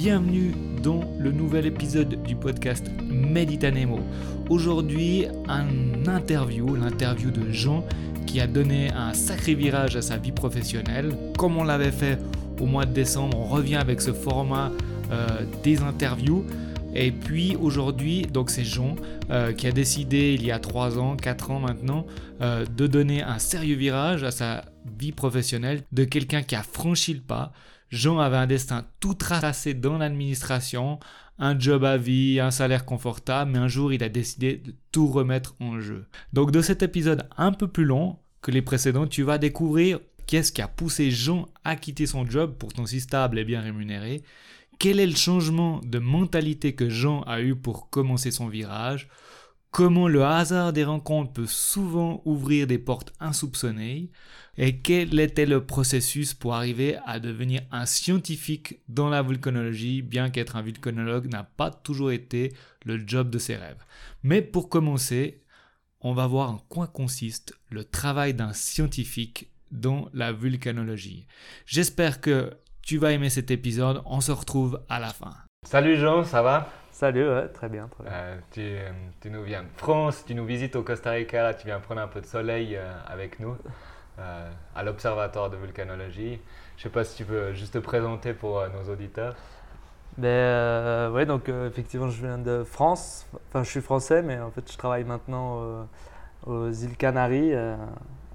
bienvenue dans le nouvel épisode du podcast Meditanemo. Aujourd'hui, un interview, l'interview de Jean qui a donné un sacré virage à sa vie professionnelle. Comme on l'avait fait au mois de décembre, on revient avec ce format euh, des interviews. Et puis aujourd'hui, donc c'est Jean euh, qui a décidé il y a 3 ans, 4 ans maintenant, euh, de donner un sérieux virage à sa vie professionnelle de quelqu'un qui a franchi le pas. Jean avait un destin tout tracé dans l'administration, un job à vie, un salaire confortable, mais un jour il a décidé de tout remettre en jeu. Donc de cet épisode un peu plus long que les précédents, tu vas découvrir qu'est-ce qui a poussé Jean à quitter son job pourtant si stable et bien rémunéré, quel est le changement de mentalité que Jean a eu pour commencer son virage, comment le hasard des rencontres peut souvent ouvrir des portes insoupçonnées, et quel était le processus pour arriver à devenir un scientifique dans la volcanologie, bien qu'être un volcanologue n'a pas toujours été le job de ses rêves. Mais pour commencer, on va voir en quoi consiste le travail d'un scientifique dans la vulcanologie. J'espère que tu vas aimer cet épisode, on se retrouve à la fin. Salut Jean, ça va? Salut, ouais, très bien. Très bien. Euh, tu, euh, tu, nous viens de France, tu nous visites au Costa Rica, là, tu viens prendre un peu de soleil euh, avec nous à l'Observatoire de vulcanologie. Je ne sais pas si tu veux juste te présenter pour nos auditeurs. Ben, ouais, donc effectivement, je viens de France. Enfin, je suis français, mais en fait, je travaille maintenant aux îles Canaries, à,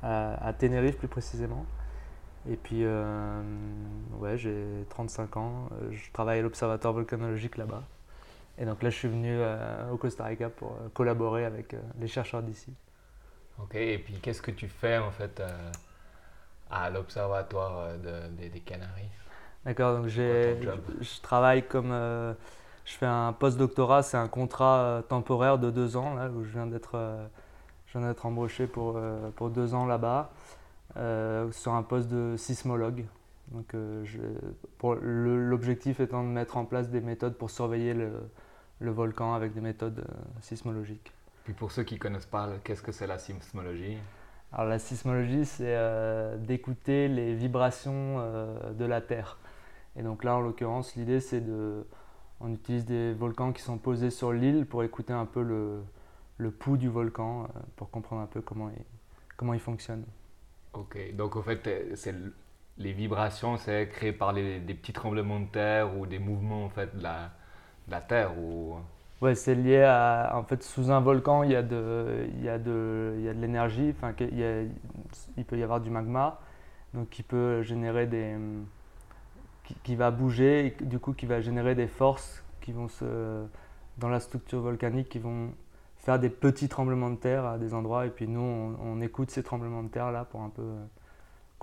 à, Tenerife plus précisément. Et puis, ouais, j'ai 35 ans. Je travaille à l'Observatoire volcanologique là-bas. Et donc là, je suis venu euh, au Costa Rica pour euh, collaborer avec euh, les chercheurs d'ici. Ok, et puis qu'est-ce que tu fais en fait à l'Observatoire des Canaries? D'accord, donc je travaille comme. je fais un post-doctorat, c'est un contrat temporaire de deux ans, là, où je viens d'être embauché pour, pour deux ans là-bas, sur un poste de sismologue. Donc, l'objectif étant de mettre en place des méthodes pour surveiller le, le volcan avec des méthodes euh, sismologiques. Puis pour ceux qui ne connaissent pas, qu'est-ce que c'est la sismologie? Alors la sismologie, c'est euh, d'écouter les vibrations euh, de la Terre. Et donc là, en l'occurrence, l'idée, c'est de... On utilise des volcans qui sont posés sur l'île pour écouter un peu le, le pouls du volcan, pour comprendre un peu comment il, comment il fonctionne. Ok, donc en fait, c'est les vibrations, c'est créé par les, des petits tremblements de terre ou des mouvements en fait de la, la Terre ou... Ouais, c'est lié à. En fait, sous un volcan, il y a de, il y a de, il y a de l'énergie, enfin, il, y a, il peut y avoir du magma, donc qui peut générer des. qui, va bouger, du coup, qui va générer des forces qui vont se. dans la structure volcanique, qui vont faire des petits tremblements de terre à des endroits, et puis nous, on, écoute ces tremblements de terre là pour un peu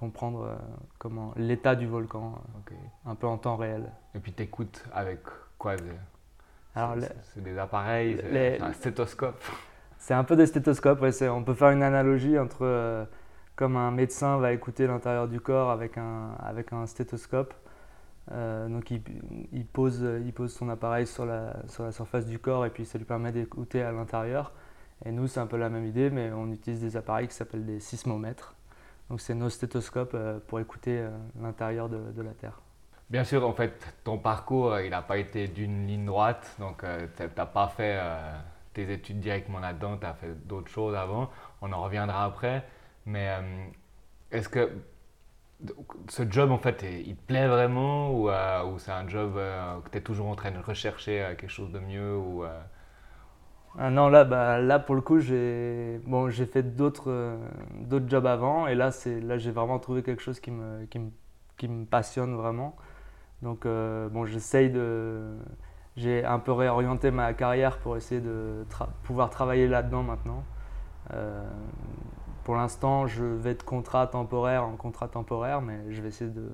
comprendre euh, comment l'état du volcan, un peu en temps réel. Et puis tu écoutes avec quoi C'est des appareils, c'est un stéthoscope C'est un peu des stéthoscopes, on peut faire une analogie entre euh, comme un médecin va écouter l'intérieur du corps avec un, avec un stéthoscope. Euh, donc il, il, pose, il pose son appareil sur la, sur la surface du corps et puis ça lui permet d'écouter à l'intérieur. Et nous, c'est un peu la même idée, mais on utilise des appareils qui s'appellent des sismomètres. Donc c'est nos stéthoscopes euh, pour écouter l'intérieur de, la Terre. Bien sûr, en fait, ton parcours, euh, il n'a pas été d'une ligne droite, donc euh, tu n'as pas fait euh, tes études directement là-dedans, tu as fait d'autres choses avant, on en reviendra après, mais est-ce que ce job, en fait, il te plaît vraiment ou, ou c'est un job que tu es toujours en train de rechercher quelque chose de mieux ou, ah non, là, bah, là, pour le coup, j'ai bon, fait d'autres d'autres jobs avant et là, là j'ai vraiment trouvé quelque chose qui me, qui me, qui me passionne vraiment. Donc, euh, bon, j'essaye de. J'ai un peu réorienté ma carrière pour essayer de pouvoir travailler là-dedans maintenant. Euh, pour l'instant, je vais de contrat temporaire en contrat temporaire, mais je vais essayer de,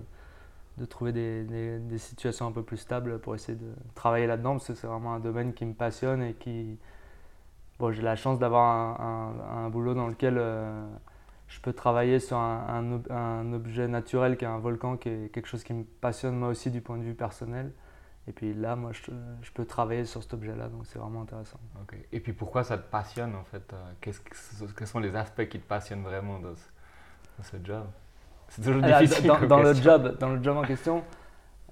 de trouver des, des, situations un peu plus stables pour essayer de travailler là-dedans parce que c'est vraiment un domaine qui me passionne et qui. Bon, j'ai la chance d'avoir un, un, boulot dans lequel. Euh, je peux travailler sur un, un, objet naturel qui est un volcan, qui est quelque chose qui me passionne moi aussi du point de vue personnel. Et puis là, moi, je, je peux travailler sur cet objet-là, donc c'est vraiment intéressant. Et puis pourquoi ça te passionne en fait euh, Quels sont les aspects qui te passionnent vraiment dans ce, job? C'est toujours difficile. Dans, dans le job, dans le job en question,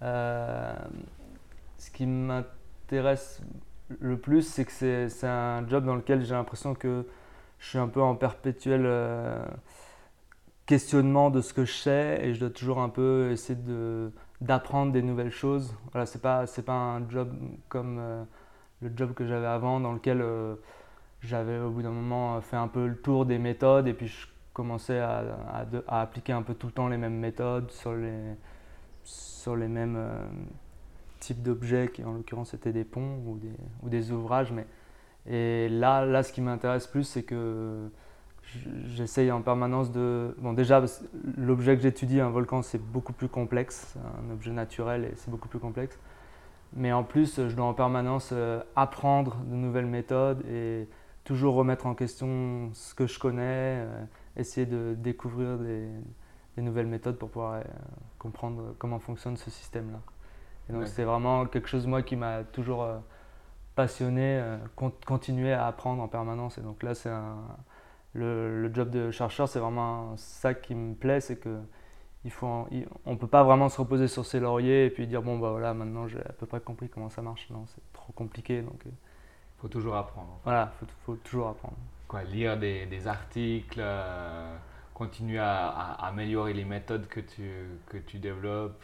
euh, ce qui m'intéresse le plus, c'est que c'est un job dans lequel j'ai l'impression que je suis un peu en perpétuel euh, questionnement de ce que je sais et je dois toujours un peu essayer d'apprendre des nouvelles choses. Voilà, c'est pas pas un job comme euh, le job que j'avais avant dans lequel euh, j'avais au bout d'un moment fait un peu le tour des méthodes et puis je commençais à, à, appliquer un peu tout le temps les mêmes méthodes sur les sur les mêmes types d'objets qui en l'occurrence étaient des ponts ou des, ou des ouvrages mais et là là ce qui m'intéresse plus c'est que j'essaye en permanence de. Bon, déjà, l'objet que j'étudie, un volcan, c'est beaucoup plus complexe. Un objet naturel et c'est beaucoup plus complexe. Mais en plus, je dois en permanence euh, apprendre de nouvelles méthodes et toujours remettre en question ce que je connais, euh, essayer de découvrir des, nouvelles méthodes pour pouvoir euh, comprendre comment fonctionne ce système-là. Et donc, c'est vraiment quelque chose, moi, qui m'a toujours passionné, continuer à apprendre en permanence. Et donc là, c'est le, job de chercheur, c'est vraiment ça qui me plaît, c'est que il faut, on ne peut pas vraiment se reposer sur ses lauriers et puis dire bon bah voilà maintenant j'ai à peu près compris comment ça marche. Non, c'est trop compliqué donc. Il euh. faut toujours apprendre. Voilà, faut, faut toujours apprendre. Quoi, lire des, des articles, euh, continuer à, améliorer les méthodes que tu, que tu développes.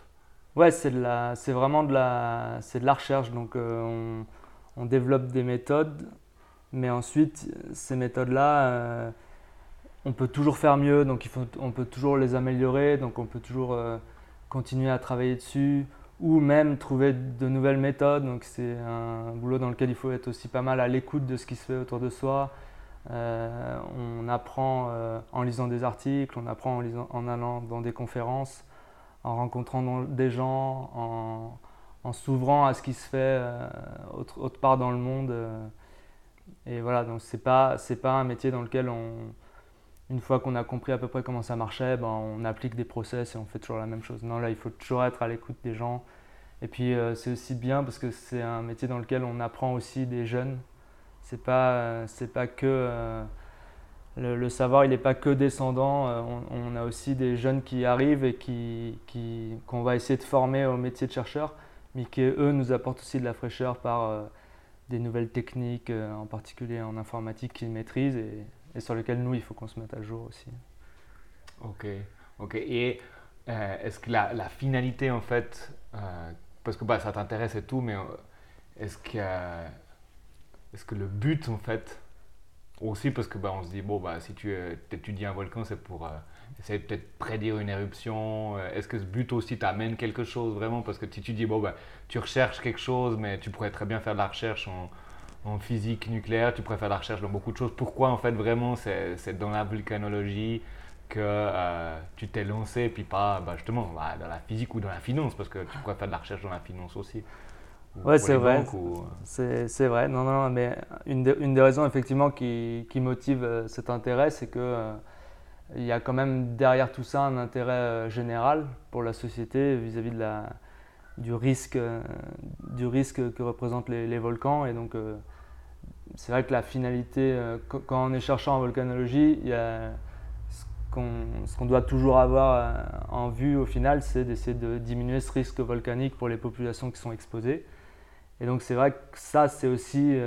Ouais, c'est vraiment de la, c'est de la recherche. Donc euh, on, développe des méthodes mais ensuite, ces méthodes-là, euh, on peut toujours faire mieux, donc on peut toujours les améliorer, donc on peut toujours euh, continuer à travailler dessus, ou même trouver de nouvelles méthodes. Donc c'est un boulot dans lequel il faut être aussi pas mal à l'écoute de ce qui se fait autour de soi. On apprend en lisant des articles, on apprend en, lisant, en allant dans des conférences, en rencontrant des gens, en, s'ouvrant à ce qui se fait autre, autre, part dans le monde. Et voilà, donc c'est pas, c'est pas un métier dans lequel on, une fois qu'on a compris à peu près comment ça marchait, ben on applique des process et on fait toujours la même chose. Non, là, il faut toujours être à l'écoute des gens. Et puis, euh, c'est aussi bien parce que c'est un métier dans lequel on apprend aussi des jeunes. C'est pas, c'est pas que. Euh, le, savoir, il n'est pas que descendant. Euh, on, a aussi des jeunes qui arrivent et qui, qui, qu'on va essayer de former au métier de chercheur, mais qui, eux, nous apportent aussi de la fraîcheur par des nouvelles techniques, euh, en particulier en informatique, qu'ils maîtrisent et, sur lesquelles nous, il faut qu'on se mette à jour aussi. Ok, ok. Et euh, est-ce que la, finalité, en fait, euh, parce que bah, ça t'intéresse et tout, mais est-ce que, est que le but, en fait, aussi parce que bah, on se dit, bon, bah, si tu étudies un volcan, c'est pour essayer peut-être prédire une éruption. Est-ce que ce but aussi t'amène quelque chose vraiment? Parce que si tu dis, bon, bah, tu recherches quelque chose, mais tu pourrais très bien faire de la recherche en, en physique nucléaire, tu pourrais faire de la recherche dans beaucoup de choses. Pourquoi en fait vraiment c'est dans la volcanologie que euh, tu t'es lancé, puis pas bah, justement bah, dans la physique ou dans la finance, parce que tu pourrais faire de la recherche dans la finance aussi. Ouais, c'est vrai. C'est vrai. Non, non, mais une, une, des raisons effectivement qui, qui motive euh, cet intérêt, c'est que euh, il y a quand même derrière tout ça un intérêt général pour la société vis-à-vis de la, du risque, euh, du risque que représentent les, volcans. Et donc, euh, c'est vrai que la finalité, euh, quand on est chercheur en volcanologie, il y a ce qu'on doit toujours avoir en vue au final, c'est d'essayer de diminuer ce risque volcanique pour les populations qui sont exposées. Et donc, c'est vrai que ça, c'est aussi.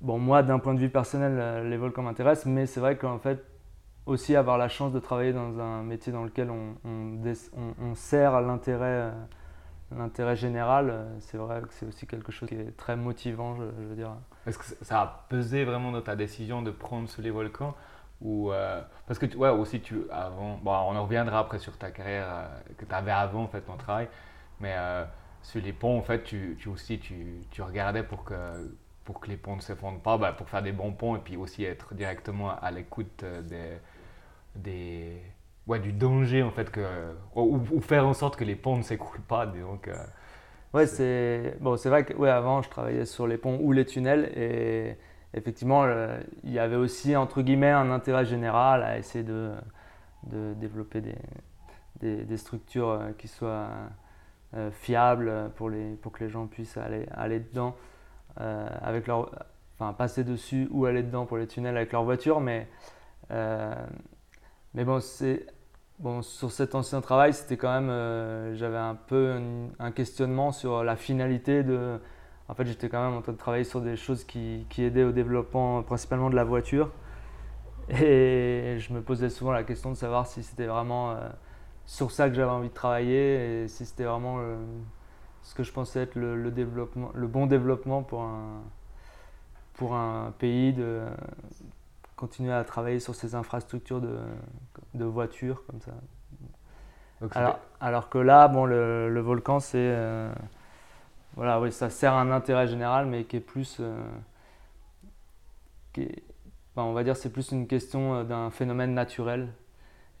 Bon, moi, d'un point de vue personnel, les volcans m'intéressent, mais c'est vrai qu'en fait, aussi avoir la chance de travailler dans un métier dans lequel on, on, sert l'intérêt l'intérêt général, euh, c'est vrai que c'est aussi quelque chose qui est très motivant, je, veux dire. Est-ce que ça a pesé vraiment dans ta décision de prendre sur les volcans ou euh, parce que ouais aussi tu avant bon on en reviendra après sur ta carrière euh, que tu avais avant en fait ton travail mais sur les ponts en fait tu, tu aussi tu, tu, regardais pour que pour que les ponts ne s'effondrent pas bah, pour faire des bons ponts et puis aussi être directement à l'écoute des, des ouais, du danger en fait que ou, faire en sorte que les ponts ne s'écroulent pas donc euh, ouais c'est bon c'est vrai que ouais, avant je travaillais sur les ponts ou les tunnels et effectivement il y avait aussi entre guillemets un intérêt général à essayer de, de développer des, des, des, structures euh, qui soient euh, fiables pour, les, pour que les gens puissent aller, aller dedans avec leur enfin passer dessus ou aller dedans pour les tunnels avec leur voiture mais mais bon, c'est Bon, sur cet ancien travail, c'était quand même, euh, j'avais un peu un, questionnement sur la finalité de. En fait, j'étais quand même en train de travailler sur des choses qui, qui, aidaient au développement principalement de la voiture. Et je me posais souvent la question de savoir si c'était vraiment euh, sur ça que j'avais envie de travailler et si c'était vraiment ce que je pensais être le, développement, le bon développement pour un, pour un pays de continuer à travailler sur ces infrastructures de, de voitures comme ça. Alors, alors, que là, bon, le, le volcan, c'est. Euh, voilà, oui, ça sert à un intérêt général, mais qui est plus. Euh, qui on va dire c'est plus une question euh, d'un phénomène naturel.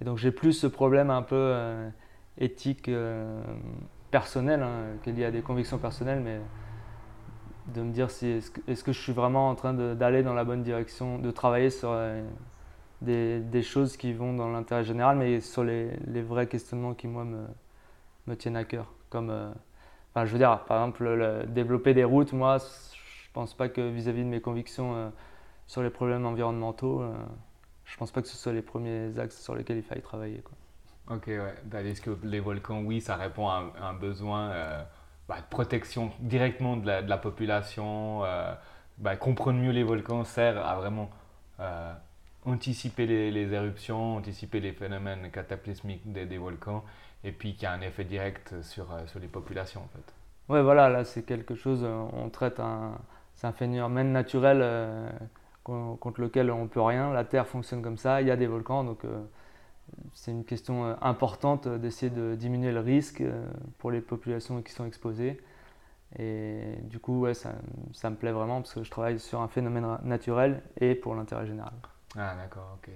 Et donc j'ai plus ce problème un peu éthique personnel, hein, qui est lié à des convictions personnelles, mais de me dire si est-ce que, je suis vraiment en train d'aller dans la bonne direction, de travailler sur euh, des, choses qui vont dans l'intérêt général, mais sur les, vrais questionnements qui, moi, me, tiennent à cœur. Comme, euh, enfin, je veux dire, par exemple, le, développer des routes, moi, je pense pas que vis-à-vis de mes convictions euh, sur les problèmes environnementaux, je pense pas que ce soit les premiers axes sur lesquels il faille travailler. Quoi. Ok, ouais. Est-ce que les volcans, oui, ça répond à un, besoin euh, bah, de protection directement de la, population euh, bah, Comprendre mieux les volcans sert à vraiment euh, anticiper les, éruptions, anticiper les phénomènes cataclysmiques des, volcans, et puis qui a un effet direct sur, sur les populations, en fait. Ouais, voilà, là, c'est quelque chose, on traite un, c'est un phénomène naturel contre lequel on peut rien. La Terre fonctionne comme ça, il y a des volcans, donc c'est une question euh, importante d'essayer de diminuer le risque euh, pour les populations qui sont exposées. Et du coup, ouais, ça, ça, me plaît vraiment parce que je travaille sur un phénomène naturel et pour l'intérêt général. Ah d'accord, ok.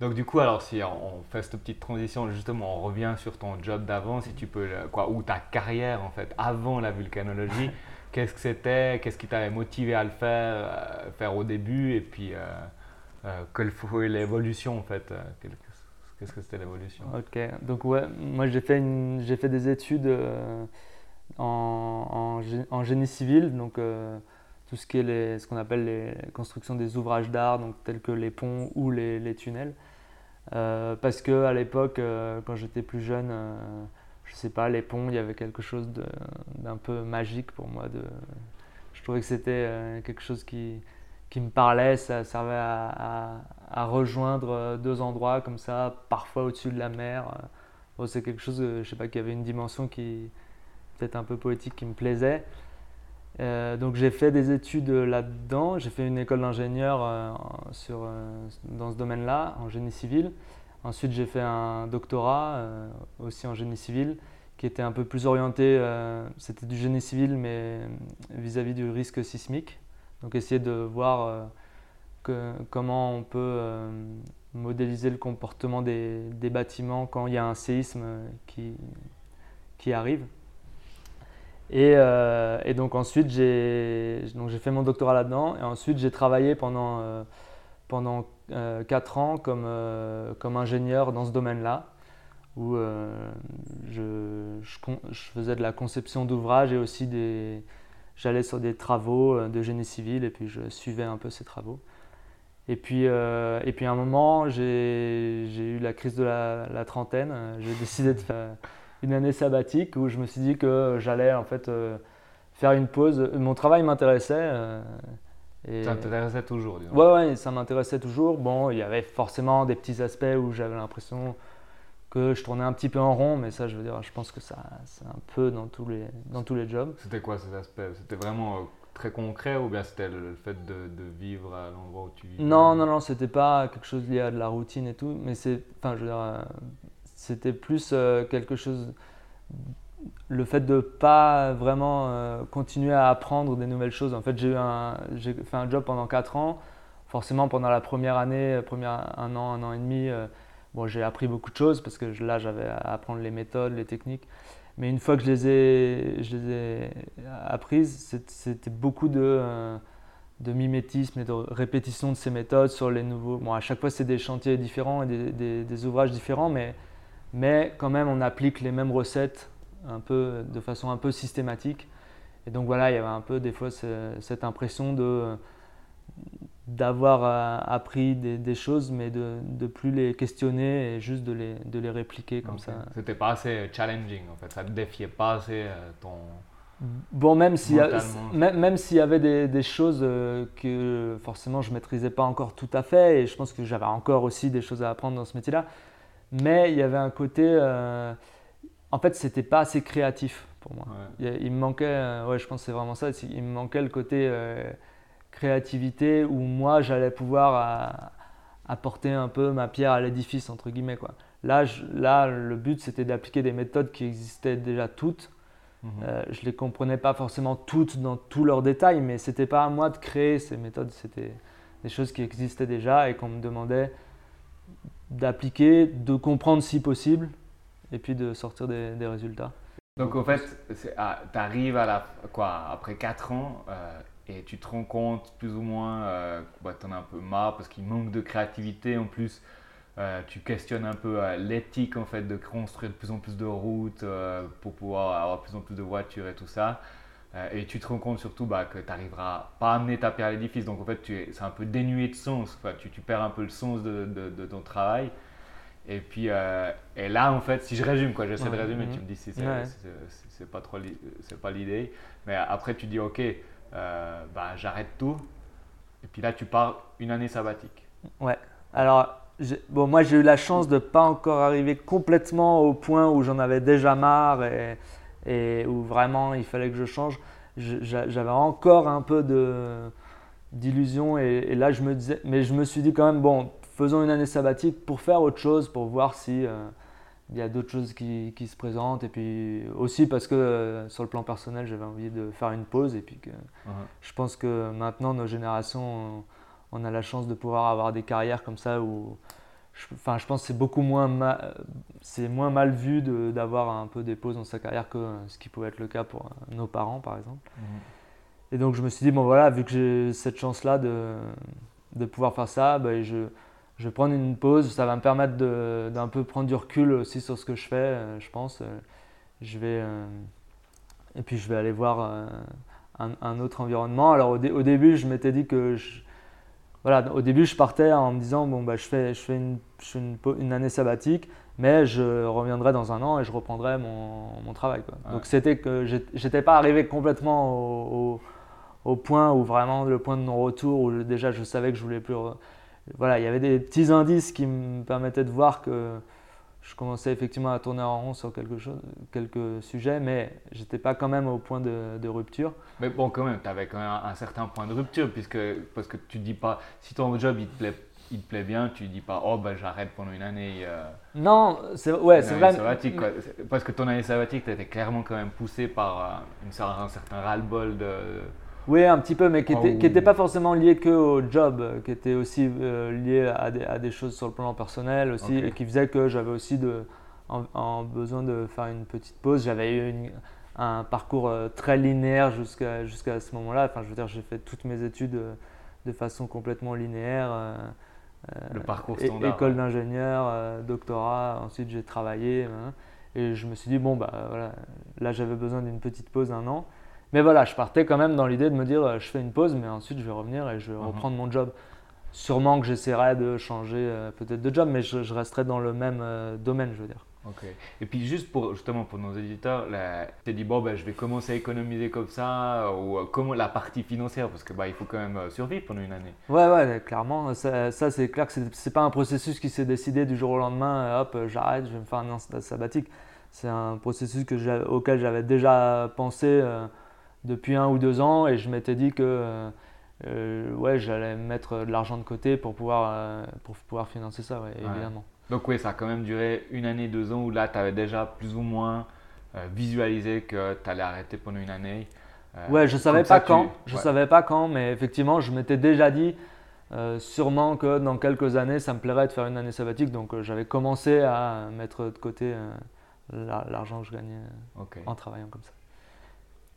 Donc du coup, alors si on fait cette petite transition, justement, on revient sur ton job d'avant, si tu peux, quoi, ou ta carrière en fait, avant la vulcanologie, qu'est-ce que c'était, qu'est-ce qui t'avait motivé à le faire, euh, faire au début, et puis euh, quelle fut l'évolution en fait, Qu'est-ce que c'était l'évolution Ok, donc ouais, moi j'ai fait, fait des études euh, en, génie civil, donc euh, tout ce qui ce qu'on appelle les constructions des ouvrages d'art, donc tels que les ponts ou les, tunnels. Euh, parce que à l'époque, quand j'étais plus jeune, je sais pas, les ponts, il y avait quelque chose d'un peu magique pour moi. Je trouvais que c'était quelque chose qui, me parlait, ça servait à, rejoindre euh, deux endroits comme ça, parfois au-dessus de la mer. Euh, c'est quelque chose, je sais pas, qui avait une dimension qui peut-être un peu poétique qui me plaisait. Euh, donc j'ai fait des études là-dedans. J'ai fait une école d'ingénieur dans ce domaine-là, en génie civil. Ensuite j'ai fait un doctorat aussi en génie civil qui était un peu plus orienté, c'était du génie civil mais vis à -vis du risque sismique. Donc essayer de voir euh, comment on peut euh, modéliser le comportement des, bâtiments quand il y a un séisme qui, qui arrive. Et, euh, et donc ensuite, j'ai fait mon doctorat là-dedans. Et ensuite, j'ai travaillé pendant, pendant 4 ans comme, comme ingénieur dans ce domaine-là, où je, je, je, faisais de la conception d'ouvrages et aussi des, j'allais sur des travaux euh, de génie civil et puis je suivais un peu ces travaux. Et puis, euh, et puis à un moment, j'ai eu la crise de la, trentaine. J'ai décidé de faire une année sabbatique où je me suis dit que j'allais en fait euh, faire une pause. Mon travail m'intéressait. Ça t'intéressait toujours disons. Ouais, ouais, ça m'intéressait toujours. Bon, il y avait forcément des petits aspects où j'avais l'impression que je tournais un petit peu en rond, mais ça, je veux dire, je pense que ça, c'est un peu dans tous les, dans tous les jobs. C'était quoi ces aspects? C'était vraiment euh, très concret ou bien c'était le, fait de, de, vivre à l'endroit où tu vis Non, non, non, c'était pas quelque chose lié à de la routine et tout, mais c'est, enfin, je veux dire, euh, c'était plus euh, quelque chose, le fait de pas vraiment continuer à apprendre des nouvelles choses. En fait, j'ai fait un job pendant 4 ans. Forcément, pendant la première année, première, un an, un an et demi Bon, j'ai appris beaucoup de choses parce que là, j'avais à apprendre les méthodes, les techniques. Mais une fois que je les ai, je apprises, c'était beaucoup de, euh, de, mimétisme et de répétition de ces méthodes sur les nouveaux. Bon, à chaque fois, c'est des chantiers différents et des, des, ouvrages différents, mais, mais quand même, on applique les mêmes recettes un peu, de façon un peu systématique. Et donc voilà, il y avait un peu des fois cette impression de d'avoir euh, appris des, choses, mais de ne plus les questionner et juste de les, de les répliquer comme ça. C'était pas assez challenging en fait, ça ne défiait pas assez ton. Bon, même s'il y, même, y avait des, des, choses que forcément je maîtrisais pas encore tout à fait, et je pense que j'avais encore aussi des choses à apprendre dans ce métier-là, mais il y avait un côté. En fait, c'était pas assez créatif pour moi. Il, me manquait, euh, ouais, je pense que c'est vraiment ça, il me manquait le côté euh, créativité où moi j'allais pouvoir euh, apporter un peu ma pierre à l'édifice, entre guillemets. Quoi. Là, là, le but c'était d'appliquer des méthodes qui existaient déjà toutes. Mhm. je ne les comprenais pas forcément toutes dans tous leurs détails, mais c'était pas à moi de créer ces méthodes, c'était des choses qui existaient déjà et qu'on me demandait d'appliquer, de comprendre si possible, et puis de sortir des résultats. Donc en fait, ah, tu arrives après 4 ans euh, et tu te rends compte plus ou moins euh, bah, tu en as un peu marre parce qu'il manque de créativité. En plus, euh, tu questionnes un peu l'éthique en fait de construire de plus en plus de routes pour pouvoir avoir de plus en plus de voitures et tout ça. et tu te rends compte surtout bah, que tu n'arriveras pas à amener ta pierre à l'édifice. Donc en fait, c'est un peu dénué de sens. tu, tu, perds un peu le sens de ton travail. Et puis, euh, et là, en fait, si je résume, quoi, j'essaie de résumer, tu me dis si c'est pas trop, c'est pas l'idée. Mais après, tu dis, ok, euh, bah, j'arrête tout. Et puis là, tu pars une année sabbatique. Ouais. Alors, bon, moi, j'ai eu la chance de pas encore arriver complètement au point où j'en avais déjà marre et, et, où vraiment il fallait que je change. J'avais encore un peu de d'illusion et, et, là, je me disais, mais je me suis dit quand même, bon, faisons une année sabbatique pour faire autre chose, pour voir si euh, il y a d'autres choses qui, qui, se présentent. Et puis aussi parce que euh, sur le plan personnel, j'avais envie de faire une pause. Et puis que uh-huh. je pense que maintenant, nos générations, on, a la chance de pouvoir avoir des carrières comme ça où. Je, enfin, je pense que c'est beaucoup moins, c'est moins mal vu d'avoir un peu des pauses dans sa carrière que ce qui pouvait être le cas pour euh, nos parents, par exemple. Uh-huh. Et donc, je me suis dit, bon voilà, vu que j'ai cette chance-là de, de pouvoir faire ça, ben, je, je vais prendre une pause. Ça va me permettre d'un peu prendre du recul aussi sur ce que je fais, euh, je pense. Euh, je vais, euh, et puis je vais aller voir un, autre environnement. Alors au, début, je m'étais dit que voilà, au début, je partais en me disant bon bah je fais, je fais, une, une, année sabbatique, mais je reviendrai dans un an et je reprendrai mon, mon travail. Donc c'était que j'étais pas arrivé complètement au, au, point où vraiment le point de non-retour où déjà je savais que je voulais plus voilà, il y avait des petits indices qui me permettaient de voir que je commençais effectivement à tourner en rond sur quelque chose, quelques sujets, mais j'étais pas quand même au point de, rupture. Mais bon, quand même, tu avais quand même un, certain point de rupture, puisque, parce que tu dis pas, si ton job il te plaît, il te plaît bien, tu dis pas, oh ben j'arrête pendant une année. Euh, non, c'est ouais, c'est vrai. Parce que ton année sabbatique, tu étais clairement quand même poussé par euh, une, un certain ras-le-bol de oui, un petit peu, mais qui n'était oh. pas forcément lié que au job, qui était aussi euh, lié à des, à des, choses sur le plan personnel aussi, et qui faisait que j'avais aussi de, en, besoin de faire une petite pause. J'avais eu un parcours euh, très linéaire jusqu'à jusqu'à ce moment-là. Enfin, je veux dire, j'ai fait toutes mes études euh, de façon complètement linéaire. le parcours standard. École d'ingénieur, doctorat, ensuite j'ai travaillé. Hein, et je me suis dit, bon, bah voilà, là j'avais besoin d'une petite pause d'un an. Mais voilà, je partais quand même dans l'idée de me dire, euh, je fais une pause, mais ensuite je vais revenir et je vais mhm. reprendre mon job. Sûrement que j'essaierai de changer euh, peut-être de job, mais je, resterai dans le même euh, domaine, je veux dire. Ok. Et puis juste pour justement pour nos éditeurs, tu t'es dit bon ben je vais commencer à économiser comme ça ou comment la partie financière parce que bah il faut quand même survivre pendant une année. Ouais ouais clairement ça, c'est clair que c'est pas un processus qui s'est décidé du jour au lendemain hop j'arrête je vais me faire un an sabbatique c'est un processus que auquel j'avais déjà pensé depuis un ou deux ans et je m'étais dit que euh, euh, ouais, j'allais mettre de l'argent de côté pour pouvoir, euh, pour pouvoir financer ça, évidemment. Donc oui, ça a quand même duré une année, deux ans où là, tu avais déjà plus ou moins visualisé que tu allais arrêter pendant une année. ouais, je savais pas quand, je savais pas quand, mais effectivement, je m'étais déjà dit sûrement que dans quelques années, ça me plairait de faire une année sabbatique. Donc j'avais commencé à mettre de côté l'argent que je gagnais en travaillant comme ça.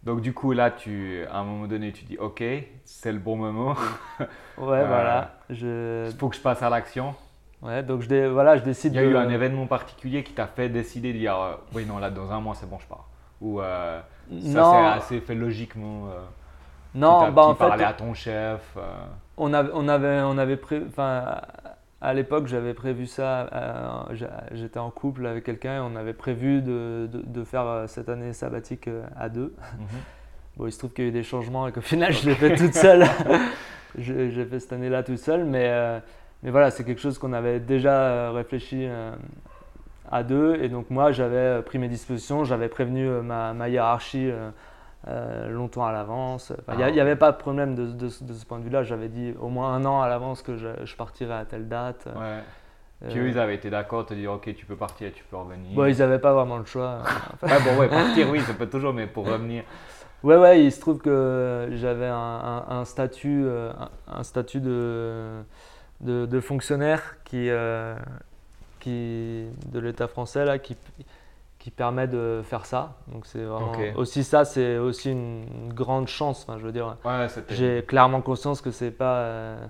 Donc du coup là, tu, à un moment donné, tu dis ok, c'est le bon moment. ouais, voilà. Il faut que je passe à l'action. Ouais, donc je, voilà, je décide. Il y a eu un événement particulier qui t'a fait décider de dire euh, oui non là dans un mois c'est bon je pars. Ou euh, ça c'est assez fait logiquement. Euh, non, bah en fait. À ton chef. on, avait, on avait, on avait prévu, enfin, à l'époque, j'avais prévu ça. Euh, j'étais en couple avec quelqu'un et on avait prévu de, de, faire euh, cette année sabbatique euh, à deux. Mhm. Bon, il se trouve qu'il y a eu des changements et qu'au final, je l'ai fait toute seule. J'ai fait cette année-là toute seule, mais, mais voilà, c'est quelque chose qu'on avait déjà réfléchi à deux. Et donc, moi, j'avais pris mes dispositions, j'avais prévenu ma, ma hiérarchie euh, longtemps à l'avance. Il n'y avait pas de problème de, de, ce point de vue-là. J'avais dit au moins un an à l'avance que je, je, partirais à telle date. Ouais. Puis eux, ils avaient été d'accord, te dire ok, tu peux partir, tu peux revenir. Bon, ils n'avaient pas vraiment le choix. ouais, bon, ouais, partir, oui, ça peut toujours, mais pour revenir. Ouais, ouais, il se trouve que j'avais un, un, statut, euh, un, statut de, de, de fonctionnaire qui, euh, qui, de l'État français là, qui, qui permet de faire ça. Donc c'est vraiment aussi ça, c'est aussi une, grande chance. Enfin, je veux dire, j'ai clairement conscience que c'est pas euh,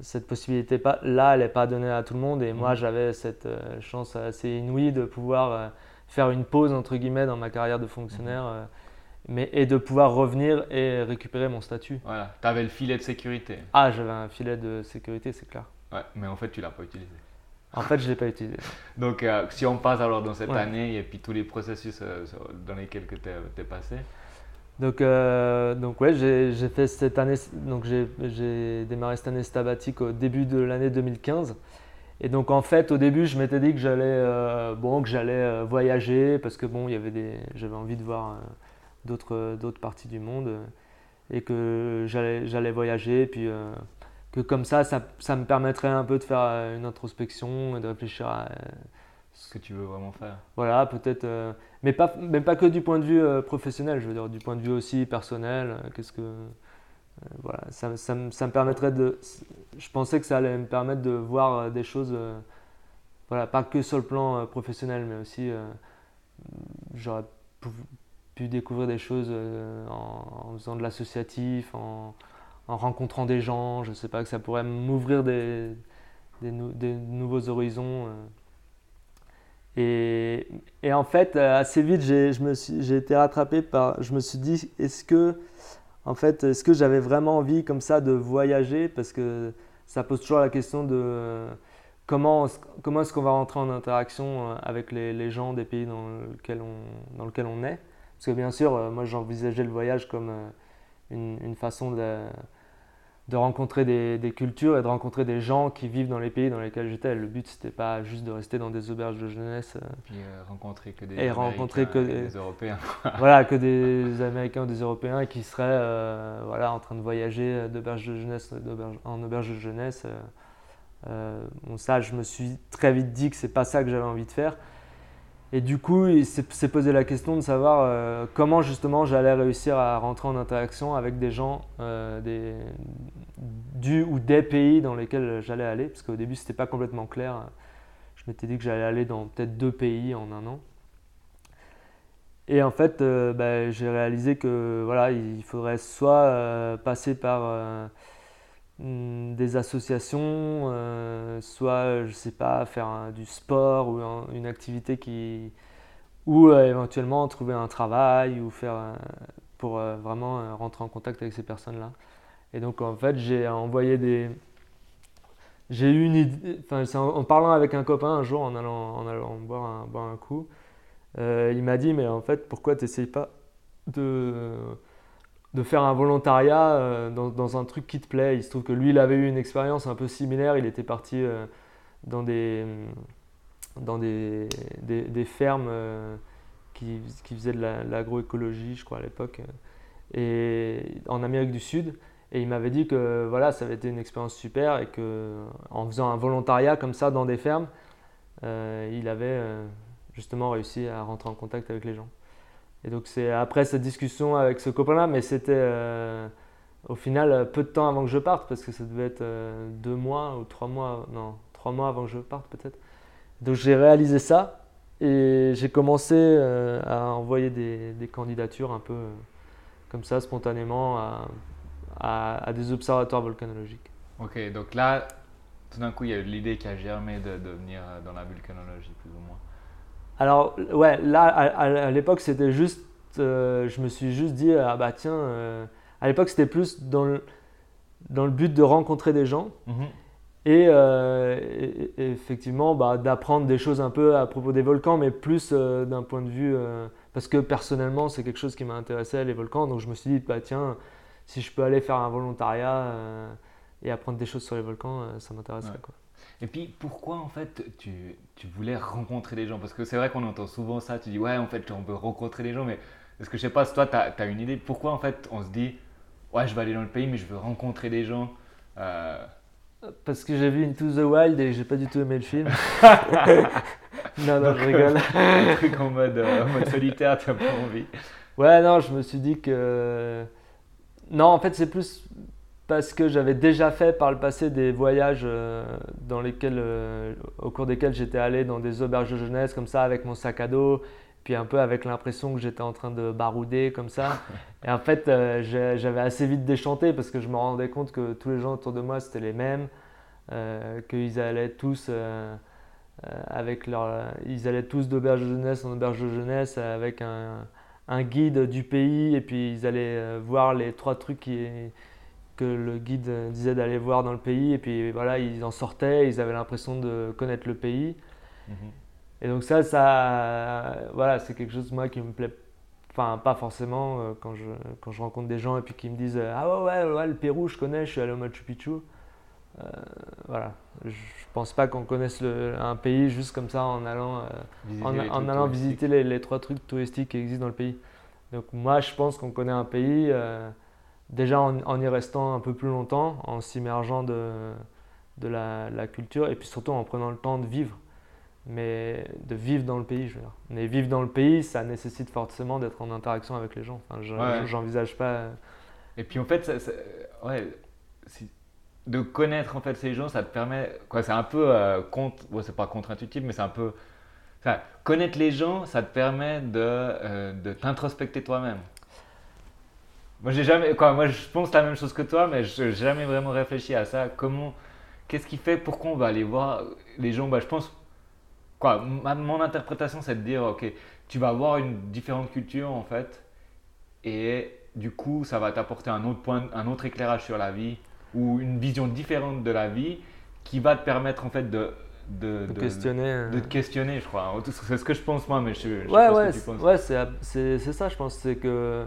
cette possibilité pas là, elle n'est pas donnée à tout le monde. Et moi, mhm. j'avais cette euh, chance assez inouïe de pouvoir euh, faire une pause entre guillemets dans ma carrière de fonctionnaire. Mhm. mais, et de pouvoir revenir et récupérer mon statut. Voilà, tu avais le filet de sécurité. Ah, j'avais un filet de sécurité, c'est clair. Ouais, mais en fait, tu l'as pas utilisé. En fait, je ne l'ai pas utilisé. Donc, euh, si on passe alors dans cette année et puis tous les processus euh, dans lesquels tu es, passé. Donc, euh, donc ouais, j'ai fait cette année, donc j'ai démarré cette année sabbatique au début de l'année 2015. Et donc en fait, au début, je m'étais dit que j'allais bon, que j'allais voyager parce que bon, il y avait des, j'avais envie de voir d'autres d'autres parties du monde et que j'allais voyager. Puis que comme ça, ça, ça, me permettrait un peu de faire euh, une introspection et de réfléchir à euh, ce que tu veux vraiment faire. Voilà, peut-être, euh, mais pas, même pas que du point de vue professionnel, je veux dire, du point de vue aussi personnel. Qu'est-ce que, voilà, ça, ça, ça, me permettrait de, je pensais que ça allait me permettre de voir des choses, voilà, pas que sur le plan professionnel, mais aussi, j'aurais pu, découvrir des choses en, en, faisant de l'associatif, en en rencontrant des gens, je ne sais pas, que ça pourrait m'ouvrir des, nouveaux horizons. Euh. Et, en fait, euh, assez vite, j'ai été rattrapé par. Je me suis dit, est-ce que, en fait, est-ce que j'avais vraiment envie comme ça de voyager? Parce que ça pose toujours la question de comment, comment est-ce qu'on va rentrer en interaction euh, avec les, gens des pays dans lequel on, est? Parce que bien sûr, moi j'envisageais le voyage comme une façon de de rencontrer des, cultures et de rencontrer des gens qui vivent dans les pays dans lesquels j'étais. Le but, c'était pas juste de rester dans des auberges de jeunesse. Euh, Puis euh, rencontrer que des, et rencontrer que des, Européens. voilà, que des Américains ou des Européens qui seraient euh, voilà, en train de voyager d'auberge de jeunesse en auberge de jeunesse. bon, ça, je me suis très vite dit que c'est pas ça que j'avais envie de faire. Et du coup, il s'est posé la question de savoir euh, comment justement j'allais réussir à rentrer en interaction avec des gens euh, des, du ou des pays dans lesquels j'allais aller. Parce qu'au début, ce n'était pas complètement clair. Je m'étais dit que j'allais aller dans peut-être deux pays en un an. Et en fait, euh, bah, j'ai réalisé que voilà, il faudrait soit passer par Hmm, des associations, euh, soit, je sais pas, faire du sport ou une activité qui. ou euh, éventuellement trouver un travail ou faire. Euh, pour vraiment rentrer en contact avec ces personnes-là. Et donc, en fait, j'ai envoyé des. J'ai eu une en, parlant avec un copain un jour, en allant, en allant boire, un, boire un coup, il m'a dit Mais en fait, pourquoi tu n'essayes pas de de faire un volontariat euh, dans, un truc qui te plaît? Il se trouve que lui, il avait eu une expérience un peu similaire. Il était parti euh, dans des, dans des, des, fermes euh, qui, qui, faisaient de l'agroécologie, je crois, à l'époque, et en Amérique du Sud. Et il m'avait dit que voilà, ça avait été une expérience super et que en faisant un volontariat comme ça dans des fermes, il avait justement réussi à rentrer en contact avec les gens. Et donc c'est après cette discussion avec ce copain-là, mais c'était euh, au final peu de temps avant que je parte, parce que ça devait être euh, deux mois ou trois mois, non, trois mois avant que je parte peut-être. Donc j'ai réalisé ça et j'ai commencé euh, à envoyer des, des, candidatures un peu comme ça, spontanément, à, à, à, des observatoires volcanologiques. Ok, donc là, tout d'un coup, il y a eu l'idée qui a germé de, de venir dans la volcanologie, plus ou moins. Alors, ouais, là, à, l'époque, c'était juste. Euh, je me suis juste dit, ah bah tiens, euh, à l'époque, c'était plus dans le. dans le but de rencontrer des gens. Mhm. Et, euh, et- et effectivement, bah, d'apprendre des choses un peu à propos des volcans, mais plus euh, d'un point de vue. euh, parce que personnellement, c'est quelque chose qui m'a intéressé, les volcans. Donc je me suis dit, bah, tiens, si je peux aller faire un volontariat euh, et apprendre des choses sur les volcans, euh, ça m'intéresserait. Ouais. quoi. Et puis pourquoi en fait tu, tu voulais rencontrer des gens? Parce que c'est vrai qu'on entend souvent ça, tu dis ouais en fait on veut rencontrer des gens, mais est-ce que je sais pas si toi tu as, une idée? Pourquoi en fait on se dit ouais je vais aller dans le pays mais je veux rencontrer des gens Euh, Parce que j'ai vu Into the Wild et j'ai pas du tout aimé le film. non, non, je rigole. un truc en mode, euh, en mode solitaire, tu n'as pas envie. Ouais, non, je me suis dit que. Non, en fait, c'est plus parce que j'avais déjà fait par le passé des voyages euh, dans lesquels, euh, au cours desquels j'étais allé dans des auberges de jeunesse comme ça avec mon sac à dos, puis un peu avec l'impression que j'étais en train de barouder comme ça. Et en fait, euh, j'avais assez vite déchanté parce que je me rendais compte que tous les gens autour de moi c'était les mêmes, qu'ils allaient tous. avec leur, ils allaient tous d'auberge de jeunesse en auberge de jeunesse avec un, un guide du pays et puis ils allaient euh, voir les trois trucs qui, que le guide disait d'aller voir dans le pays et puis voilà ils en sortaient ils avaient l'impression de connaître le pays. Et donc ça ça voilà c'est quelque chose moi qui me plaît enfin pas forcément euh, quand je quand je rencontre des gens et puis qui me disent euh, ah ouais ouais, ouais le Pérou je connais je suis allé au Machu Picchu Euh, voilà je pense pas qu'on connaisse le- un pays juste comme ça en allant euh, Visiter en, allant visiter les, les trois trucs touristiques qui existent dans le pays. Donc moi, je pense qu'on connaît un pays euh, déjà en, en y restant un peu plus longtemps, en s'immergeant de, de la, la culture et puis surtout en prenant le temps de vivre. Mais de vivre dans le pays, je veux dire. Mais vivre dans le pays, ça nécessite forcément d'être en interaction avec les gens. Enfin, je- Ouais. J'envisage pas. Et puis en fait, ça- ça- ouais, si- de connaître en fait ces gens, ça te permet, quoi, c'est un peu euh, contre, ouais, c'est pas contre-intuitif, mais c'est un peu, enfin, connaître les gens, ça te permet de, euh, de t'introspecter toi-même. Moi, j'ai jamais, quoi, moi, je pense la même chose que toi, mais je n'ai jamais vraiment réfléchi à ça. Comment, qu'est-ce qui fait, pourquoi on va aller voir les gens? Bah, je pense, quoi, ma- mon interprétation, c'est de dire, ok, tu vas voir une différente culture en fait, et du coup, ça va t'apporter un autre point, un autre éclairage sur la vie ou une vision différente de la vie qui va te permettre en fait de de, de de- questionner. euh. de te questionner, je crois. C'est ce que je pense moi, mais je, je sais Ouais, pas ouais, ce que tu penses. c'est- ouais, c'est ça, je pense. C'est que,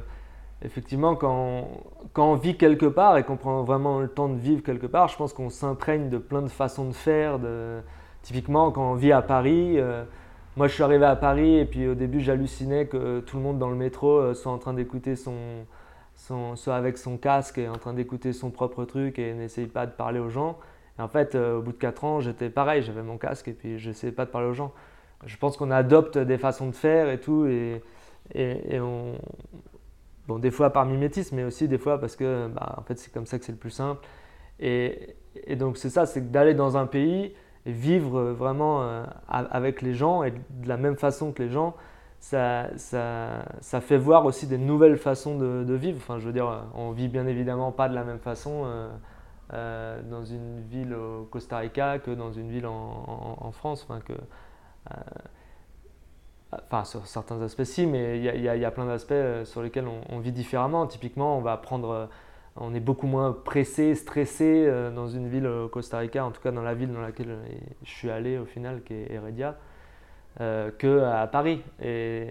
effectivement, quand on, quand on vit quelque part et qu'on prend vraiment le temps de vivre quelque part, je pense qu'on s'imprègne de plein de façons de faire. De... Typiquement, quand on vit à Paris, euh, moi je suis arrivé à Paris et puis au début j'hallucinais que tout le monde dans le métro euh, soit en train d'écouter son, soit avec son casque et en train d'écouter son propre truc et n'essaye pas de parler aux gens. Et en fait, euh, au bout de 4 ans, j'étais pareil, j'avais mon casque et puis j'essayais pas de parler aux gens je pense qu'on adopte des façons de faire et tout, et, et, on, bon, des fois par mimétisme, mais aussi des fois parce que, bah, en fait, c'est comme ça que c'est le plus simple. Et, et donc c'est ça, c'est d'aller dans un pays et vivre vraiment euh, avec les gens et de la même façon que les gens, ça, ça, ça fait voir aussi des nouvelles façons de, vivre. Enfin, je veux dire, on vit bien évidemment pas de la même façon. euh, euh, dans une ville au Costa Rica que dans une ville en, France. Enfin, euh, sur certains aspects, si, mais il y a, plein d'aspects euh, sur lesquels on, vit différemment. Typiquement, on va prendre. euh, on est beaucoup moins pressé, stressé euh, dans une ville au Costa Rica, en tout cas dans la ville dans laquelle euh, je suis allé au final, qui est Heredia, euh, qu'à Paris. Et,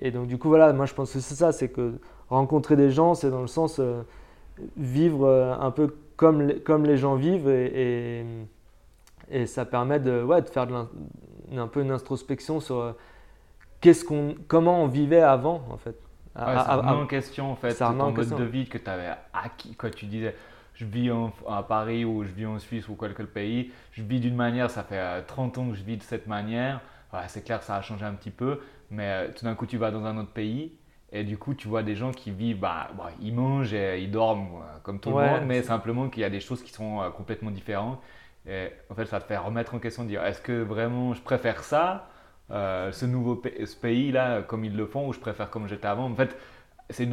et donc, du coup, voilà, moi je pense que c'est ça c'est que rencontrer des gens, c'est dans le sens euh, vivre euh, un peu comme les, comme les gens vivent et, et, et ça permet de, ouais, de faire de un peu une introspection sur euh, qu'est-ce qu'on, comment on vivait avant en fait. Ouais, ça remet en question en fait ça ton mode question. de vie que tu avais acquis. Quand tu disais je vis en- à Paris ou je vis en Suisse ou quelque pays, je vis d'une manière, ça fait euh, 30 ans que je vis de cette manière. Ouais, c'est clair que ça a changé un petit peu, mais euh, tout d'un coup tu vas dans un autre pays et du coup tu vois des gens qui vivent, bah, bon, ils mangent et ils dorment euh, comme tout Ouais, le monde, mais simplement qu'il y a des choses qui sont euh, complètement différentes. Et en fait, ça te fait remettre en question, de dire est-ce que vraiment je préfère ça, euh, ce nouveau ce pays-là, comme ils le font, ou je préfère comme j'étais avant? En fait, c'est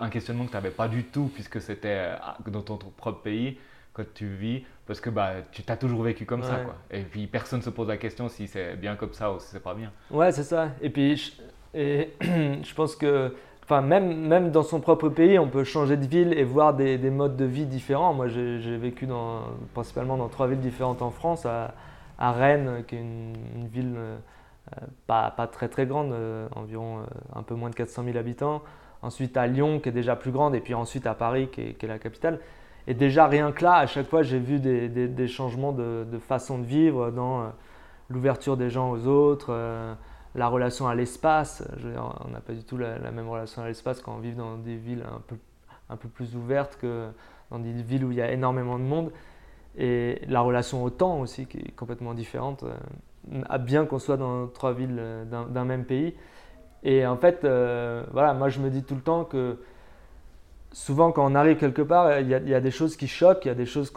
un questionnement que tu n'avais pas du tout, puisque c'était dans ton propre pays, quand tu vis, parce que bah, tu t'as toujours vécu comme ça. Quoi. Et puis personne ne se pose la question si c'est bien comme ça ou si c'est pas bien. Ouais, c'est ça. Et puis, je, et je pense que enfin, même, même dans son propre pays, on peut changer de ville et voir des, des modes de vie différents. Moi, j'ai vécu dans, principalement dans trois villes différentes en France, à, à Rennes, qui est une, ville euh, pas, pas, très très grande, euh, environ un peu moins de 400 000 habitants. Ensuite à Lyon, qui est déjà plus grande, et puis ensuite à Paris, qui est, qui est la capitale. Et déjà, rien que là, à chaque fois, j'ai vu des, changements de, façon de vivre dans l'ouverture des gens aux autres la relation à l'espace. On n'a pas du tout la, même relation à l'espace quand on vit dans des villes un peu, plus ouvertes que dans des villes où il y a énormément de monde. Et la relation au temps aussi, qui est complètement différente, euh, bien qu'on soit dans trois villes euh, d'un même pays. Et en fait, euh, voilà, moi je me dis tout le temps que souvent quand on arrive quelque part, il y, a, des choses qui choquent, il y a des choses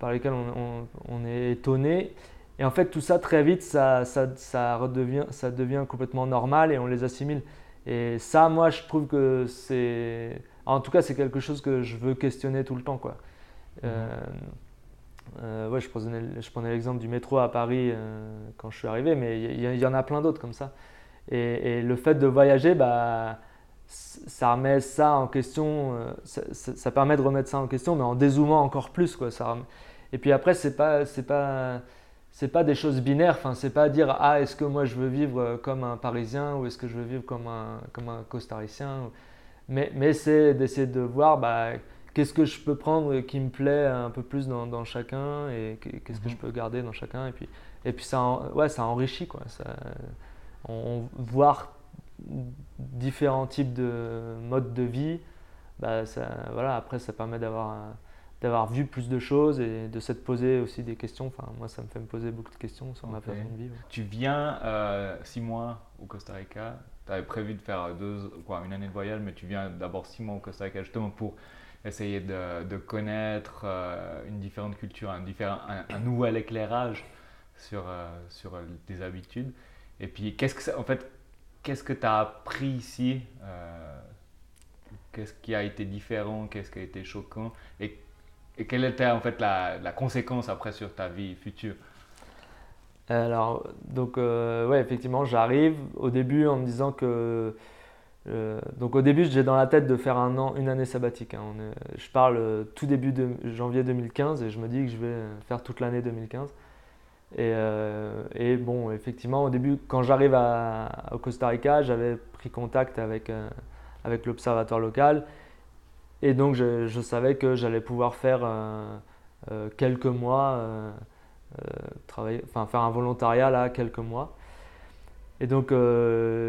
par lesquelles on, on est étonné. Et en fait, tout ça, très vite, ça, ça, ça, redevient, ça devient complètement normal et on les assimile. Et ça, moi, je trouve que c'est. En tout cas, c'est quelque chose que je veux questionner tout le temps. Quoi. Euh, euh, ouais, je prenais, je prenais l'exemple du métro à Paris euh, quand je suis arrivé, mais il y, en a plein d'autres comme ça. Et, et, le fait de voyager, bah, ça remet ça en question, ça, ça, permet de remettre ça en question, mais en dézoomant encore plus. Quoi, ça Et puis après, c'est pas. C'est pas c'est pas des choses binaires. Enfin, c'est pas dire ah est-ce que moi je veux vivre euh, comme un Parisien ou est-ce que je veux vivre comme un comme un Costaricien. Mais, mais c'est d'essayer de voir bah, qu'est-ce que je peux prendre qui me plaît un peu plus dans, dans chacun et qu'est-ce que je mhm. peux garder dans chacun. Et puis et puis ça ouais ça enrichit quoi. Ça, on, voir différents types de modes de vie. Bah, ça, voilà, après, ça permet d'avoir vu plus de choses et de s'être posé aussi des questions. Enfin, moi, ça me fait me poser beaucoup de questions sur ma façon de vivre. Tu viens euh, six mois au Costa Rica. Tu avais prévu de faire deux, quoi, une année de voyage, mais tu viens d'abord six mois au Costa Rica justement pour essayer de, de connaître euh, une différente culture, un, différent, un, nouvel éclairage sur, euh, sur tes habitudes. Et puis, qu'est-ce que ça, en fait, qu'est-ce que tu as appris ici Qu'est-ce qui a été différent Qu'est-ce qui a été choquant Et quelle était en fait la, conséquence après sur ta vie future? Alors, donc, euh, ouais, effectivement, j'arrive au début en me disant que. Euh, donc, au début, j'ai dans la tête de faire un an, une année sabbatique. Hein. je parle euh, tout début de janvier 2015 et je me dis que je vais faire toute l'année 2015. Et, et, bon, effectivement, au début, quand j'arrive au Costa Rica, j'avais pris contact avec, avec l'observatoire local et donc je, savais que j'allais pouvoir faire euh, euh, quelques mois, euh, travailler, enfin faire un volontariat là, quelques mois. Et donc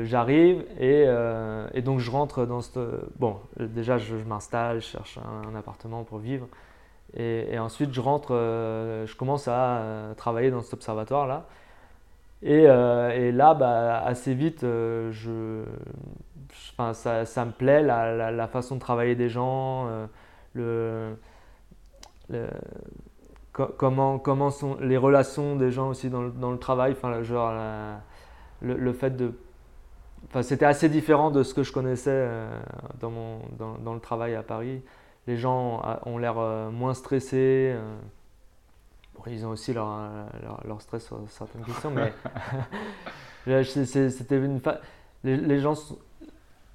j'arrive et, donc je rentre dans ce... Bon, déjà je, m'installe, je cherche un, appartement pour vivre. Et, ensuite je rentre, je commence à travailler dans cet observatoire là. Et, et là, bah, assez vite, je, enfin, ça, ça, me plaît, la, la, façon de travailler des gens, euh, le, comment, comment sont les relations des gens aussi dans le, dans le travail, genre le, fait de... C'était assez différent de ce que je connaissais euh, dans, mon, dans, dans, le travail à Paris. Les gens ont l'air euh, moins stressés. ils ont aussi leur, leur, leur, stress sur certaines questions, mais c'était une... Les, les gens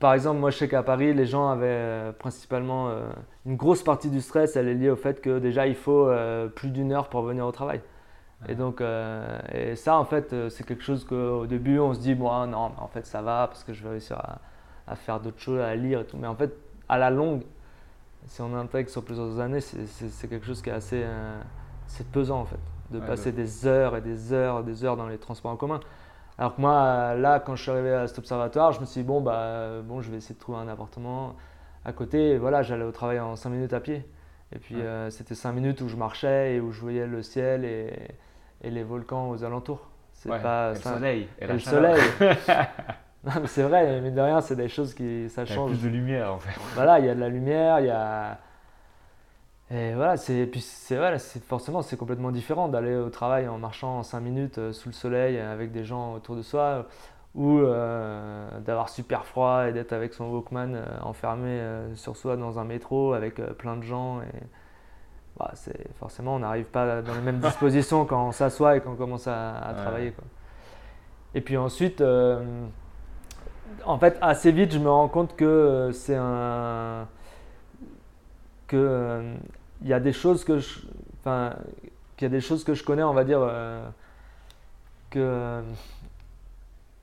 par exemple, moi je sais qu'à Paris, les gens avaient euh, principalement euh, une grosse partie du stress, elle est liée au fait que déjà il faut euh, plus d'une heure pour venir au travail. Et donc, et ça en fait, c'est quelque chose qu'au début on se dit, bon, ah, non, mais en fait ça va parce que je vais réussir à, faire d'autres choses, à lire et tout. Mais en fait, à la longue, si on intègre sur plusieurs années, c'est quelque chose qui est assez c'est pesant en fait, de passer des heures et des heures, des heures dans les transports en commun. Alors que moi, là, quand je suis arrivé à cet observatoire, je me suis dit, bon, bah, bon, je vais essayer de trouver un appartement à côté. Et voilà, j'allais au travail en 5 minutes à pied. Et puis, euh, c'était 5 minutes où je marchais et où je voyais le ciel et, et les volcans aux alentours. C'est pas, et le soleil. Et, le soleil. non, mais c'est vrai, mais de rien, c'est des choses qui. Ça change. Il y a plus de lumière, en fait. Voilà, il y a de la lumière, il y a et voilà, c'est puis c'est voilà, c'est forcément c'est complètement différent d'aller au travail en marchant 5 minutes euh, sous le soleil avec des gens autour de soi ou euh, d'avoir super froid et d'être avec son Walkman euh, enfermé sur soi dans un métro avec plein de gens et bah, c'est forcément on n'arrive pas dans les mêmes dispositions quand on s'assoit et quand on commence à, travailler quoi. Et puis ensuite en fait, assez vite, je me rends compte que c'est un. que. il y a des choses que je. Qu'il y a des choses que je connais, on va dire. que.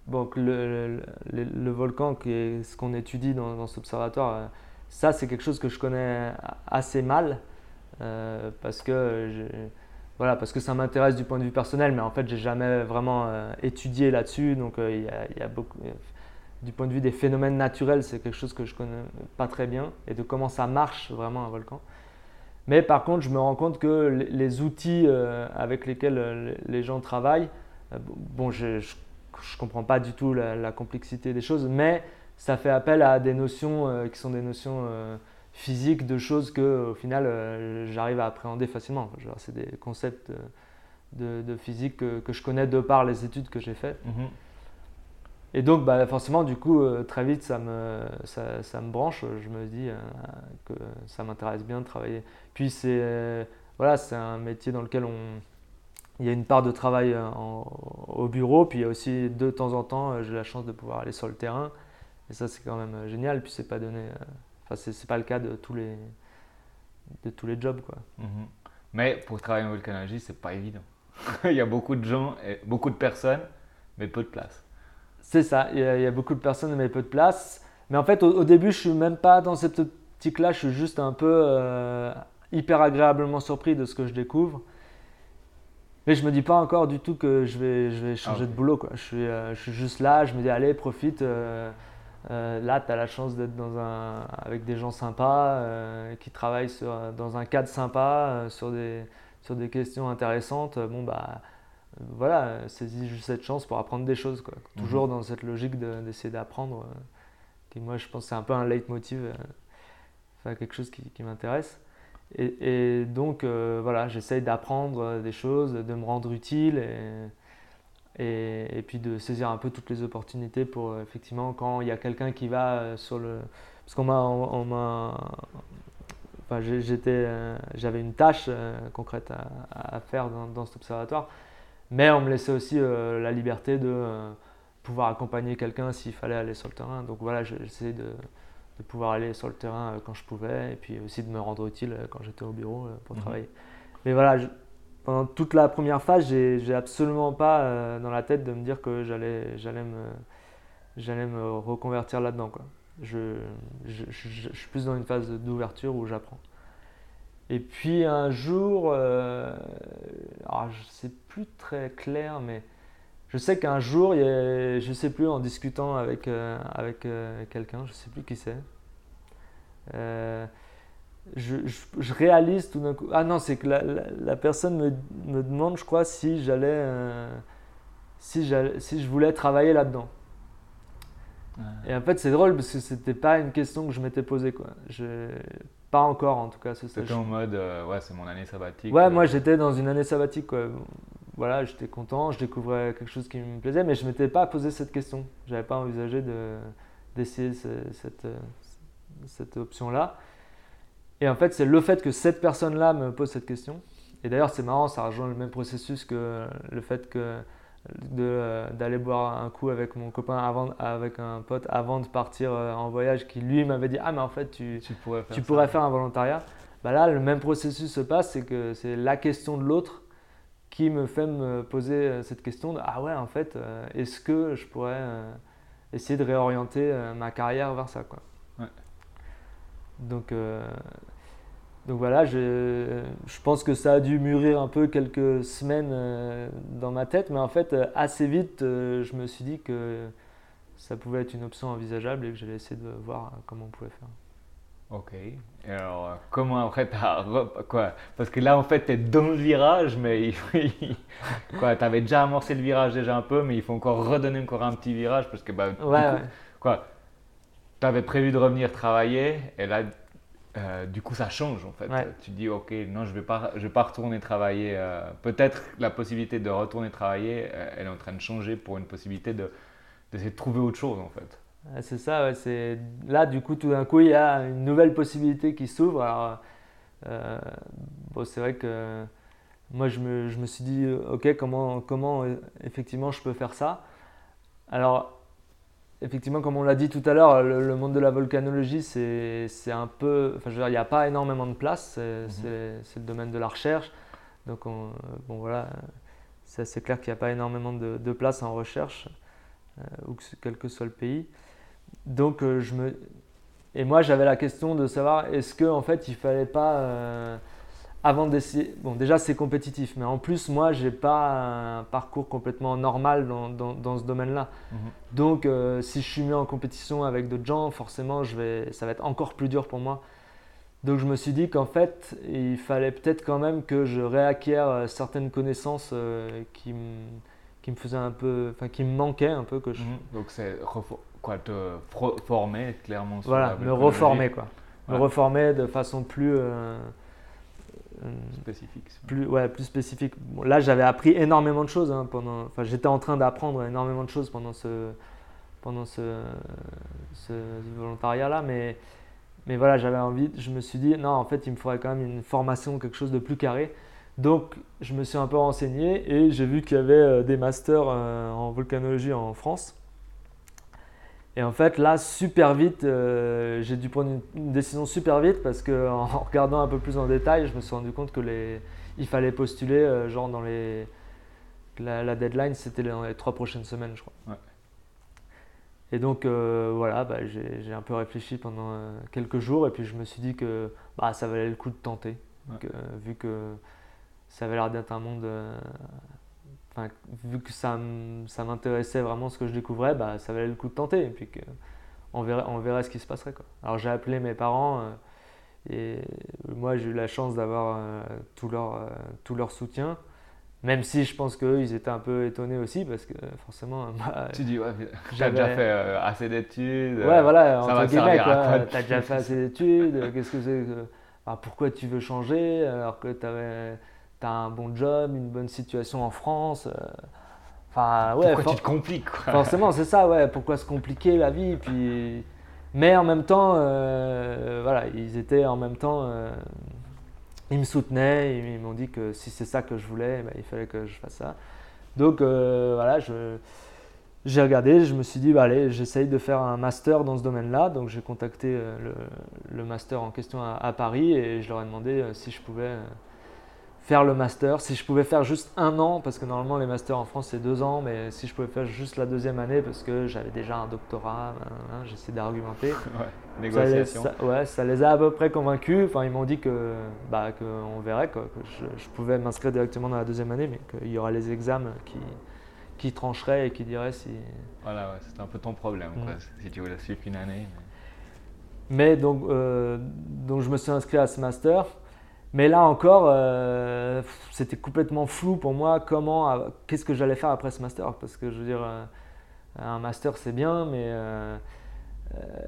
Bon, le, volcan, qui est ce qu'on étudie dans, cet observatoire, ça, c'est quelque chose que je connais assez mal. parce que. Voilà, parce que ça m'intéresse du point de vue personnel, mais en fait, j'ai jamais vraiment euh, étudié là-dessus. Donc, euh, il y, a beaucoup. Du point de vue des phénomènes naturels, c'est quelque chose que je connais pas très bien et de comment ça marche vraiment un volcan. Mais par contre, je me rends compte que les, outils euh, avec lesquels les gens travaillent, bon, je, ne comprends pas du tout la, complexité des choses, mais ça fait appel à des notions qui sont des notions physique de choses que au final euh, j'arrive à appréhender facilement. C'est des concepts de, de, physique que, que, je connais de par les études que j'ai faites. Mhm. Et donc bah, forcément du coup euh, très vite ça me, ça, ça, me branche, je me dis euh, que ça m'intéresse bien de travailler. Puis c'est voilà, c'est un métier dans lequel on, il y a une part de travail au bureau, puis il y a aussi de temps en temps j'ai la chance de pouvoir aller sur le terrain. Et ça c'est quand même génial, puis c'est pas donné Enfin, c'est pas le cas de tous les, de tous les jobs. Quoi. Mhm. Mais pour travailler en volcanologie, c'est pas évident. il y a beaucoup de gens, beaucoup de personnes, mais peu de place. C'est ça, il y, a, beaucoup de personnes, mais peu de place. Mais en fait, au, début, je suis même pas dans cette optique-là, je suis juste un peu euh, hyper agréablement surpris de ce que je découvre. Mais je me dis pas encore du tout que je vais, je vais changer ah, de boulot. Quoi. Je, suis, euh, je suis juste là, je me dis, allez, profite. Euh, euh, là, tu as la chance d'être dans un, avec des gens sympas, qui travaillent sur, dans un cadre sympa, sur, des, sur des questions intéressantes. Bon, bah voilà, saisis juste cette chance pour apprendre des choses. Quoi. Mhm. Toujours dans cette logique d'essayer d'apprendre, qui moi je pense c'est un peu un leitmotiv, enfin, quelque chose qui, qui m'intéresse. Et, et, donc voilà, j'essaye d'apprendre des choses, de me rendre utile. Et, et, puis de saisir un peu toutes les opportunités pour euh, effectivement quand il y a quelqu'un qui va euh, sur le parce qu'on m'a enfin j'étais euh, j'avais une tâche concrète à, faire dans, dans, cet observatoire mais on me laissait aussi la liberté de pouvoir accompagner quelqu'un s'il fallait aller sur le terrain donc voilà j'essayais de, de, pouvoir aller sur le terrain quand je pouvais et puis aussi de me rendre utile quand j'étais au bureau pour mmh travailler mais voilà pendant toute la première phase, j'ai absolument pas euh, dans la tête de me dire que j'allais me, me reconvertir là-dedans. Je, je, je, suis plus dans une phase d'ouverture où j'apprends. Et puis un jour, euh, alors je sais plus très clair, mais je sais qu'un jour, il y a, je sais plus, en discutant avec, euh, avec euh, quelqu'un, je sais plus qui c'est je, je, réalise tout d'un coup. Ah non, c'est que la, la, personne me, me, demande, je crois, si j'allais, si, si je voulais travailler là-dedans. Et en fait, c'est drôle parce que c'était pas une question que je m'étais posée, quoi. Je, pas encore, en tout cas. C'était en mode, euh, ouais, c'est mon année sabbatique. Ouais, moi j'étais dans une année sabbatique, quoi. Voilà, j'étais content, je découvrais quelque chose qui me plaisait, mais je m'étais pas posé cette question. J'avais pas envisagé de, d'essayer cette, cette option-là. Et en fait, c'est le fait que cette personne-là me pose cette question. Et d'ailleurs, c'est marrant, ça rejoint le même processus que le fait que d'aller boire un coup avec mon copain avant, avec un pote avant de partir euh, en voyage qui lui m'avait dit ah mais en fait tu, tu pourrais, faire, tu pourrais faire un volontariat bah là le même processus se passe c'est que c'est la question de l'autre qui me fait me poser euh, cette question de ah ouais en fait euh, est-ce que je pourrais essayer de réorienter ma carrière vers ça quoi? Donc, euh, donc voilà, je, je, pense que ça a dû mûrir un peu quelques semaines euh, dans ma tête, mais en fait, euh, assez vite, je me suis dit que ça pouvait être une option envisageable et que j'allais essayer de voir comment on pouvait faire. Ok. Et alors, comment après t'as. Quoi Parce que là, en fait, tu es dans le virage, mais quoi, tu avais déjà amorcé le virage déjà un peu, mais il faut encore redonner encore un petit virage parce que. Bah, ouais, ouais. Quoi tu avais prévu de revenir travailler et là, euh, du coup, ça change en fait. Tu dis, ok, non, je ne vais, pas, je vais pas retourner travailler. Euh, peut-être la possibilité de retourner travailler, euh, elle est en train de changer pour une possibilité de, d'essayer de trouver autre chose en fait. C'est ça, c'est là du coup tout d'un coup il y a une nouvelle possibilité qui s'ouvre. Alors, bon, c'est vrai que moi je me, je me, suis dit ok comment, comment effectivement je peux faire ça? Alors effectivement, comme on l'a dit tout à l'heure, le, monde de la volcanologie, c'est un peu. Enfin, je veux dire, il n'y a pas énormément de place. Mhm. C'est le domaine de la recherche. Donc, bon, voilà, c'est clair qu'il n'y a pas énormément de, de place en recherche, euh, ou que, quel que soit le pays. Donc, euh, je me. Et moi, j'avais la question de savoir est-ce qu'en en fait, il ne fallait pas. Euh, avant d'essayer. Bon, déjà, c'est compétitif, mais en plus, moi, j'ai pas un parcours complètement normal dans, dans, ce domaine-là. Mhm. Donc, euh, si je suis mis en compétition avec d'autres gens, forcément, je vais, ça va être encore plus dur pour moi. Donc, je me suis dit qu'en fait, il fallait peut-être quand même que je réacquière euh, certaines connaissances euh, qui, me, qui me faisaient un peu. Enfin, qui me manquaient un peu. Que je... Mhm. Donc, c'est quoi, te former clairement Voilà, me reformer, quoi. Me reformer de façon plus. Euh, spécifique. Plus, ouais, plus spécifique. là, j'avais appris énormément de choses. Hein, pendant, enfin, j'étais en train d'apprendre énormément de choses pendant ce, pendant ce, volontariat-là. Mais, mais voilà, j'avais envie, je me suis dit, non, en fait, il me faudrait quand même une formation, quelque chose de plus carré. Donc, je me suis un peu renseigné et j'ai vu qu'il y avait euh, des masters euh, en volcanologie en France. Et en fait, là, super vite, euh, j'ai dû prendre une, décision super vite parce qu'en en regardant un peu plus en détail, je me suis rendu compte que les, il fallait postuler, euh, genre dans les. La, deadline, c'était dans les trois prochaines semaines, je crois. Et donc, euh, voilà, bah, j'ai un peu réfléchi pendant quelques jours et puis je me suis dit que bah, ça valait le coup de tenter. vu que ça avait l'air d'être un monde vu que ça, ça m'intéressait vraiment ce que je découvrais, bah, ça valait le coup de tenter. Et puis que, on, verrait, on verrait ce qui se passerait. Quoi. Alors j'ai appelé mes parents euh, et moi j'ai eu la chance d'avoir euh, tout, leur, euh, tout leur soutien. Même si je pense qu'eux, ils étaient un peu étonnés aussi, parce que forcément. Bah, tu dis, ouais, j'ai déjà fait assez d'études. Ouais, voilà, entre guillemets. T'as déjà fait assez d'études, qu'est-ce que c'est que. Pourquoi tu veux changer alors que tu avais tu as un bon job, une bonne situation en France. Euh, enfin, ouais, pourquoi tu te compliques Forcément, c'est ça, ouais. Pourquoi se compliquer la vie puis... Mais en même temps, euh, voilà, ils étaient en même temps. Euh, ils me soutenaient, ils m'ont dit que si c'est ça que je voulais, bah, il fallait que je fasse ça. Donc voilà, je, j'ai regardé, je me suis dit, bah, allez, j'essaye de faire un master dans ce domaine-là. Donc j'ai contacté le, le, master en question à, à, Paris et je leur ai demandé si je pouvais faire le master. Si je pouvais faire juste un an, parce que normalement les masters en France c'est deux ans, mais si je pouvais faire juste la deuxième année parce que j'avais déjà un doctorat, ben, j'essaie d'argumenter. ouais, négociation. Ça ouais, ça les a à peu près convaincus. Enfin, ils m'ont dit que, bah, qu'on verrait, que je, pouvais m'inscrire directement dans la deuxième année, mais qu'il y aura les examens qui, qui trancheraient et qui diraient si. Voilà, ouais, c'est un peu ton problème, quoi, si tu voulais suivre une année. Mais, donc, euh, donc je me suis inscrit à ce master. Mais là encore, euh, c'était complètement flou pour moi comment, euh, qu'est-ce que j'allais faire après ce master. Parce que je veux dire, euh, un master c'est bien, mais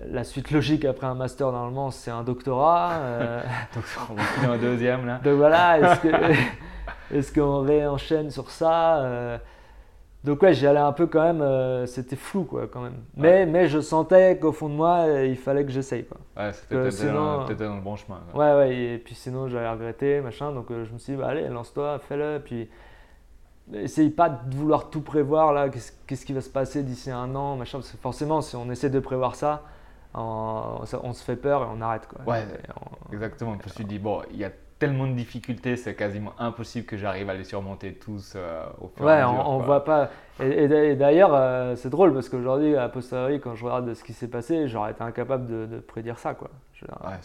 la suite logique après un master normalement c'est un doctorat. Donc on va un deuxième là. Donc voilà, est-ce qu'on réenchaîne sur ça donc ouais, j'y allais un peu quand même, euh, c'était flou quoi quand même. Mais, mais je sentais qu'au fond de moi, il fallait que j'essaye quoi. Ouais, c'était peut-être dans, dans, le bon chemin. Ouais, ouais, et puis sinon j'allais regretter, machin. Donc euh, je me suis dit, bah, allez, lance-toi, fais-le. Puis essaye pas de vouloir tout prévoir là, qu'est-ce qui va se passer d'ici un an, machin. Parce que forcément, si on essaie de prévoir ça, on, se fait peur et on arrête quoi. Ouais, exactement. Je me suis dit, bon, il y a tellement de difficultés, c'est quasiment impossible que j'arrive à les surmonter tous euh, au fur ouais, et à mesure. on, on voit pas. Et, d'ailleurs, euh, c'est drôle parce qu'aujourd'hui, à posteriori, quand je regarde ce qui s'est passé, j'aurais été incapable de, prédire ça, quoi. ouais,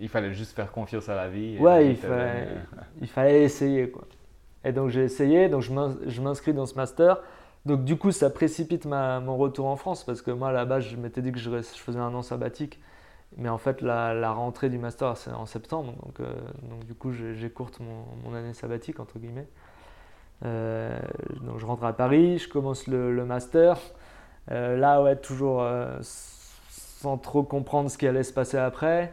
il fallait juste faire confiance à la vie. Ouais, il fallait, il fallait essayer, quoi. Et donc j'ai essayé, donc je m'inscris dans ce master. Donc du coup, ça précipite ma, mon retour en France parce que moi, à la base, je m'étais dit que je, je faisais un an sabbatique. Mais en fait, la, rentrée du master, c'est en septembre. Donc, euh, du coup, j'écourte mon, mon, année sabbatique, entre guillemets. Euh, donc, je rentre à Paris, je commence le, master. Euh, là, ouais, toujours sans trop comprendre ce qui allait se passer après.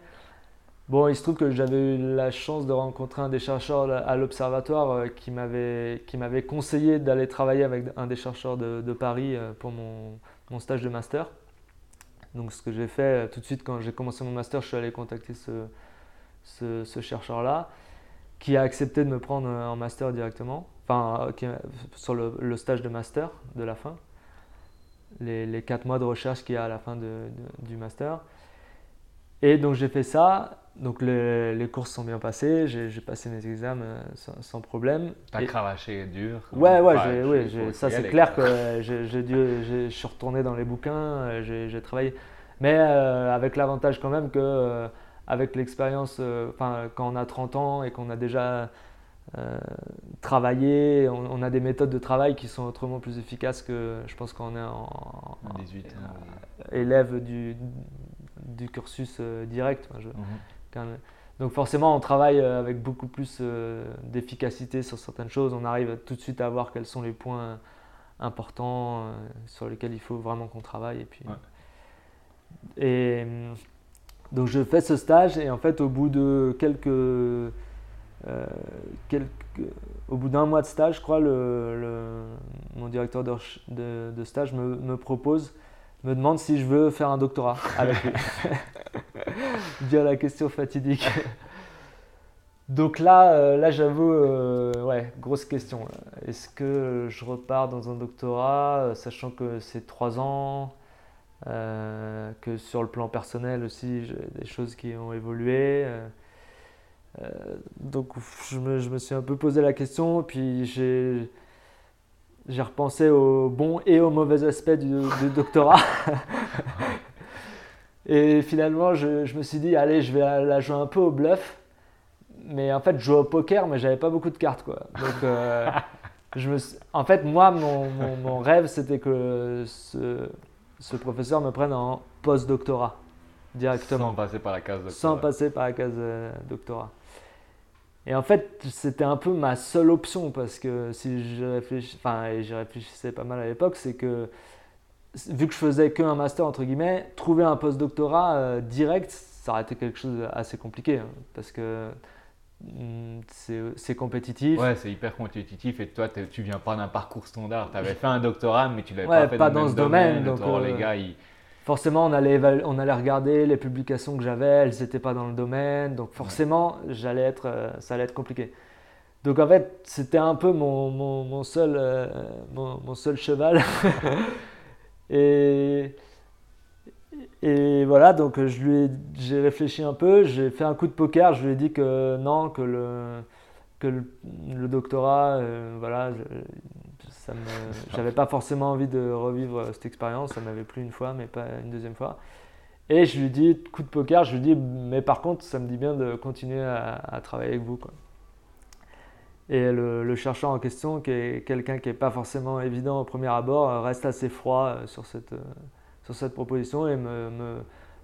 Bon, il se trouve que j'avais eu la chance de rencontrer un des chercheurs à l'Observatoire qui m'avait conseillé d'aller travailler avec un des chercheurs de, Paris pour mon, stage de master. Donc ce que j'ai fait euh, tout de suite quand j'ai commencé mon master, je suis allé contacter ce, chercheur-là qui a accepté de me prendre euh, en master directement, enfin euh, sur le, stage de master de la fin. les, quatre mois de recherche qu'il y a à la fin du master. Et donc j'ai fait ça. Donc les, les courses sont bien passées, j'ai passé mes examens sans, sans problème. T'as cravaché dur Ouais, ouais, ouais ça c'est clair que j'ai dû, je suis retourné dans les bouquins, j'ai travaillé. Mais avec l'avantage quand même que avec l'expérience, enfin quand on a 30 ans et qu'on a déjà euh, travailler. On, a des méthodes de travail qui sont autrement plus efficaces que je pense qu'on est en, 18 élève du, du cursus euh, direct. Mhm. Donc forcément, on travaille euh, avec beaucoup plus d'efficacité sur certaines choses. On arrive tout de suite à voir quels sont les points importants sur lesquels il faut vraiment qu'on travaille. Et puis, et donc je fais ce stage et en fait au bout de quelques euh, au bout d'un mois de stage, je crois, le, mon directeur de, de, stage me, me, propose, me demande si je veux faire un doctorat avec lui. Bien la question fatidique. Donc là, euh, là j'avoue, euh, ouais, grosse question. Est-ce que je repars dans un doctorat, sachant que c'est trois ans, que sur le plan personnel aussi, j'ai des choses qui ont évolué euh, donc je me, je me, suis un peu posé la question, puis j'ai j'ai repensé au bon et au mauvais aspect du, doctorat. et finalement, je, je, me suis dit, allez, je vais la jouer un peu au bluff. Mais en fait, je jouais au poker, mais j'avais pas beaucoup de cartes. Quoi. Donc, euh, je me en fait, moi, mon, mon, mon rêve, c'était que ce, ce, professeur me prenne en post-doctorat directement. Sans passer par la case doctorat. Sans passer par la case euh, doctorat. Et en fait, c'était un peu ma seule option parce que si je réfléchis, enfin, j'y réfléchissais pas mal à l'époque, c'est que vu que je faisais qu'un master entre guillemets, trouver un post-doctorat euh, direct, ça aurait été quelque chose d'assez compliqué hein, parce que hmm, c'est compétitif. Ouais, c'est hyper compétitif et toi, tu viens pas d'un parcours standard. Tu avais fait un doctorat, mais tu l'avais pas fait dans, ce domaine. donc, les euh, gars, ils forcément, on allait, on allait regarder les publications que j'avais, elles n'étaient pas dans le domaine, donc forcément, j'allais être, euh, ça allait être compliqué. Donc en fait, c'était un peu mon, mon, seul, euh, mon, seul cheval. et, et voilà, donc je lui j'ai réfléchi un peu, j'ai fait un coup de poker, je lui ai dit que non, que le, que le, doctorat, euh, voilà, j'avais pas forcément envie de revivre cette expérience, ça m'avait plu une fois, mais pas une deuxième fois. Et je lui dis, coup de poker, je lui dis, mais par contre, ça me dit bien de continuer à, travailler avec vous. Quoi. Et le, chercheur en question, qui est quelqu'un qui n'est pas forcément évident au premier abord, reste assez froid euh, sur cette, euh, sur cette proposition et me, me,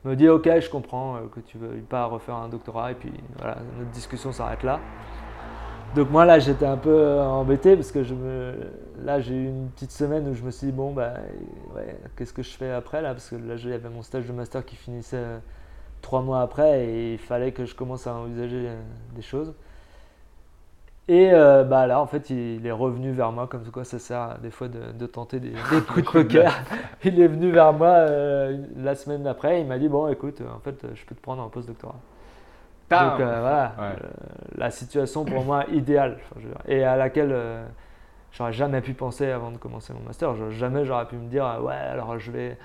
me dit, ok, je comprends euh, que tu ne veuilles pas refaire un doctorat, et puis voilà, notre discussion s'arrête là. Donc moi là j'étais un peu euh, embêté parce que je me... là j'ai eu une petite semaine où je me suis dit bon bah ouais, qu'est-ce que je fais après là? Parce que là j'avais mon stage de master qui finissait euh, trois mois après et il fallait que je commence à envisager euh, des choses. Et bah là en fait il est revenu vers moi comme quoi ça sert des fois de, tenter des, coups de poker. il est venu vers moi la semaine d'après il m'a dit bon écoute en fait je peux te prendre en post-doctorat. Donc euh, voilà, euh, la situation pour moi idéale et à laquelle euh, j'aurais jamais pu penser avant de commencer mon master. Jamais j'aurais pu me dire ouais alors je vais